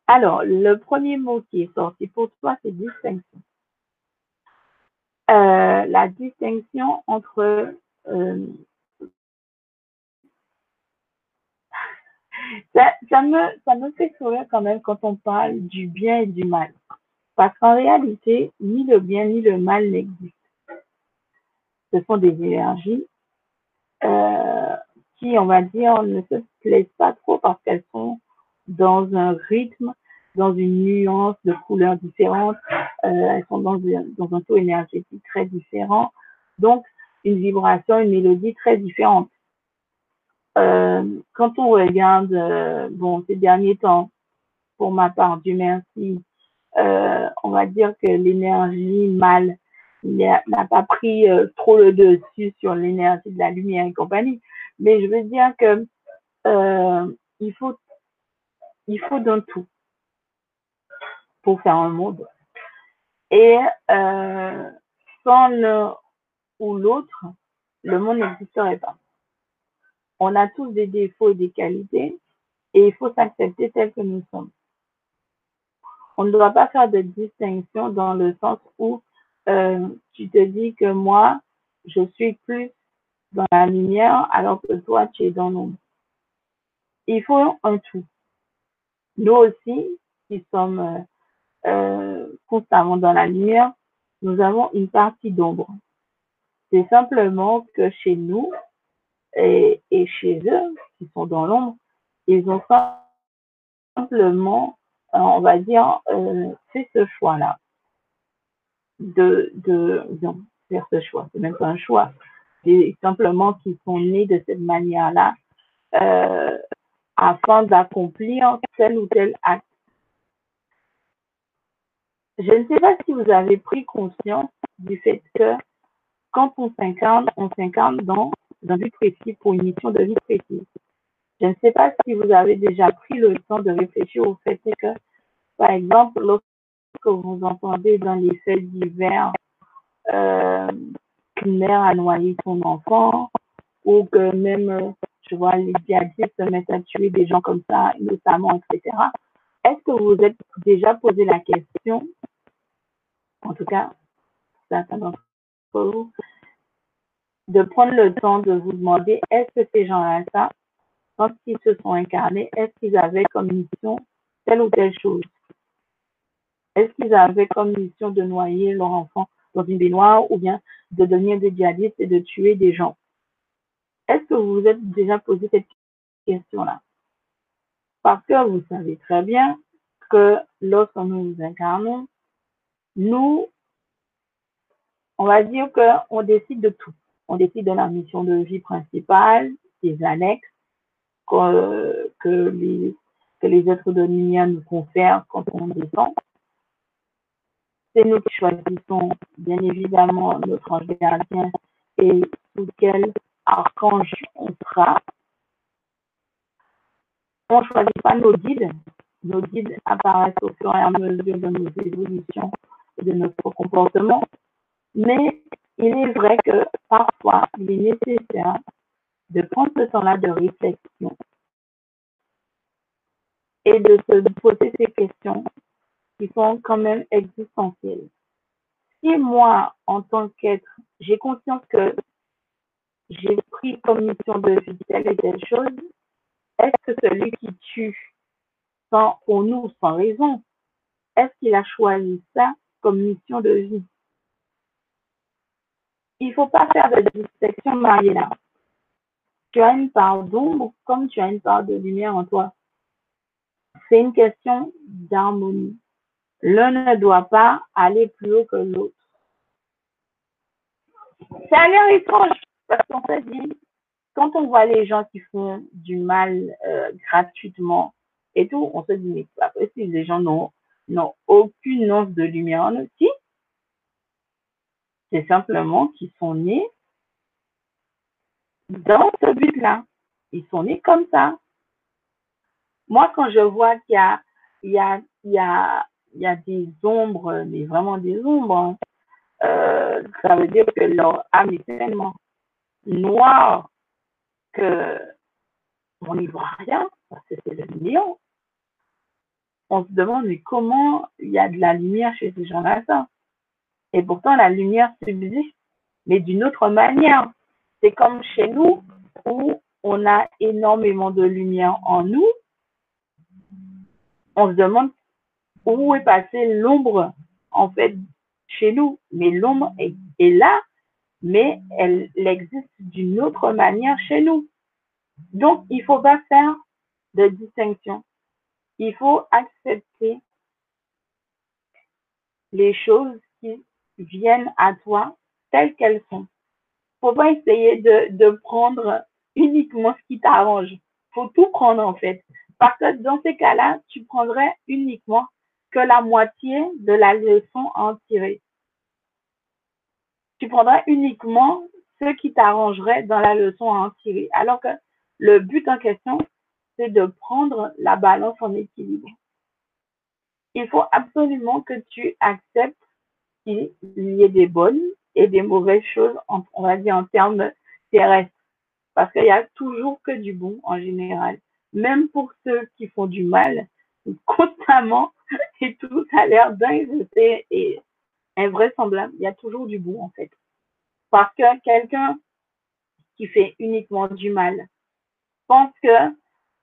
Speaker 1: Alors, le premier mot qui est sorti pour toi, c'est distinction. Euh, la distinction entre euh, ça, me, ça me fait sourire quand même quand on parle du bien et du mal. Parce qu'en réalité, ni le bien ni le mal n'existent. Ce sont des énergies euh, qui, on va dire, ne se plaisent pas trop parce qu'elles sont dans un rythme, dans une nuance de couleurs différentes, euh, elles sont dans, un taux énergétique très différent, donc une vibration, une mélodie très différente. Euh, quand on regarde, euh, bon, ces derniers temps, pour ma part, du merci, euh, on va dire que l'énergie mâle n'a pas pris trop le dessus sur l'énergie de la lumière et compagnie. Mais je veux dire que il faut il faut d'un tout pour faire un monde. Et euh, sans l'un ou l'autre, le monde n'existerait pas on a tous des défauts et des qualités et il faut s'accepter tel que nous sommes. On ne doit pas faire de distinction dans le sens où euh, tu te dis que moi, je suis plus dans la lumière alors que toi, tu es dans l'ombre. Il faut un tout. Nous aussi, qui sommes euh, euh, constamment dans la lumière, nous avons une partie d'ombre. C'est simplement que chez nous, et, et chez eux, qui sont dans l'ombre, ils ont simplement, euh, on va dire, euh, fait ce choix-là. De, de, non, faire ce choix. C'est même pas un choix. C'est simplement qu'ils sont nés de cette manière-là, euh, afin d'accomplir tel ou tel acte. Je ne sais pas si vous avez pris conscience du fait que quand on s'incarne, on s'incarne dans d'un but précis pour une mission de vie précise. Je ne sais pas si vous avez déjà pris le temps de réfléchir au fait que, par exemple, lorsque vous entendez dans les faits divers euh, qu'une mère a noyé son enfant ou que même, je vois, les djihadistes se mettent à tuer des gens comme ça, notamment, etc. Est-ce que vous vous êtes déjà posé la question, en tout cas, de prendre le temps de vous demander est-ce que ces gens-là, ça, quand ils se sont incarnés, est-ce qu'ils avaient comme mission telle ou telle chose? Est-ce qu'ils avaient comme mission de noyer leur enfant dans une baignoire ou bien de devenir des djihadistes et de tuer des gens? Est-ce que vous vous êtes déjà posé cette question-là? Parce que vous savez très bien que lorsque nous nous incarnons, nous, on va dire qu'on décide de tout. On décide de la mission de vie principale, des annexes que, les êtres de lumière nous confèrent quand on descend. C'est nous qui choisissons, bien évidemment, notre ange gardien et sous quel archange on sera. On ne choisit pas nos guides. Nos guides apparaissent au fur et à mesure de nos évolutions et de notre comportement. Mais il est vrai que parfois, il est nécessaire de prendre ce temps-là de réflexion et de se poser ces questions qui sont quand même existentielles. Si moi, en tant qu'être, j'ai conscience que j'ai pris comme mission de vie telle et telle chose, est-ce que celui qui tue sans, pour nous, sans raison, est-ce qu'il a choisi ça comme mission de vie? Il ne faut pas faire de distinction, Mariella. Tu as une part d'ombre comme tu as une part de lumière en toi. C'est une question d'harmonie. L'un ne doit pas aller plus haut que l'autre. Ça a l'air étrange parce qu'on se dit, quand on voit les gens qui font du mal euh, gratuitement et tout, on se dit, mais pas possible, les gens n'ont aucune once de lumière en eux. C'est simplement qu'ils sont nés dans ce but-là. Ils sont nés comme ça. Moi, quand je vois qu'il y a, y a, y a des ombres, mais vraiment des ombres, hein, euh, ça veut dire que leur âme est tellement noire que on n'y voit rien, parce que c'est le néant. On se demande, comment il y a de la lumière chez ces gens-là? Et pourtant, la lumière subsiste, mais d'une autre manière. C'est comme chez nous, où on a énormément de lumière en nous. On se demande où est passée l'ombre, en fait, chez nous. Mais l'ombre est, là, mais elle, existe d'une autre manière chez nous. Donc, il faut pas faire de distinction. Il faut accepter les choses qui viennent à toi telles qu'elles sont. Faut pas essayer de, de prendre uniquement ce qui t'arrange. Faut tout prendre en fait. Parce que dans ces cas-là, tu prendrais uniquement que la moitié de la leçon à en tirer. Tu prendrais uniquement ce qui t'arrangerait dans la leçon à en tirer. Alors que le but en question, c'est de prendre la balance en équilibre. Il faut absolument que tu acceptes qu'il y ait des bonnes et des mauvaises choses, on va dire en termes terrestres. Parce qu'il y a toujours que du bon en général. Même pour ceux qui font du mal, constamment, et tout a l'air dingue et invraisemblable. Il y a toujours du bon en fait. Parce que quelqu'un qui fait uniquement du mal pense que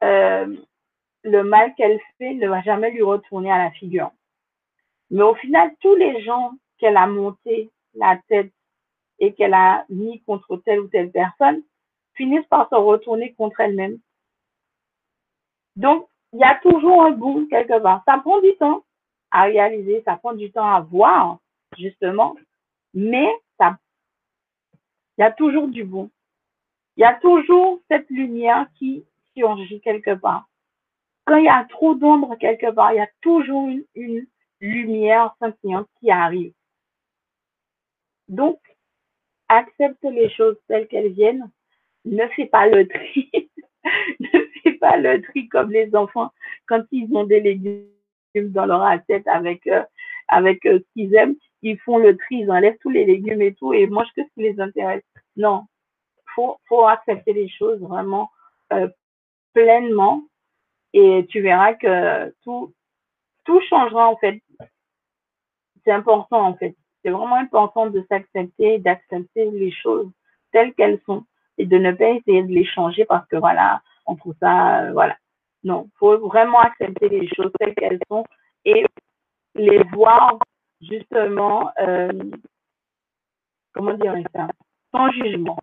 Speaker 1: euh, le mal qu'elle fait ne va jamais lui retourner à la figure. Mais au final, tous les gens qu'elle a monté la tête et qu'elle a mis contre telle ou telle personne finissent par se retourner contre elle-même. Donc, il y a toujours un bon quelque part. Ça prend du temps à réaliser, ça prend du temps à voir, justement, mais ça, il y a toujours du bon. Il y a toujours cette lumière qui surgit quelque part. Quand il y a trop d'ombre quelque part, il y a toujours une, lumière scintillante qui arrive. Donc, accepte les choses telles qu'elles viennent. Ne fais pas le tri. ne fais pas le tri comme les enfants quand ils ont des légumes dans leur assiette avec, euh, avec euh, ce qu'ils aiment. Ils font le tri, ils enlèvent tous les légumes et tout et mangent que ce qui les intéresse. Non, faut, faut accepter les choses vraiment euh, pleinement et tu verras que tout, tout changera en fait. C'est important en fait c'est vraiment important de s'accepter, d'accepter les choses telles qu'elles sont et de ne pas essayer de les changer parce que voilà, on trouve ça, euh, voilà. Non, faut vraiment accepter les choses telles qu'elles sont et les voir justement, euh, comment dire ça, sans jugement.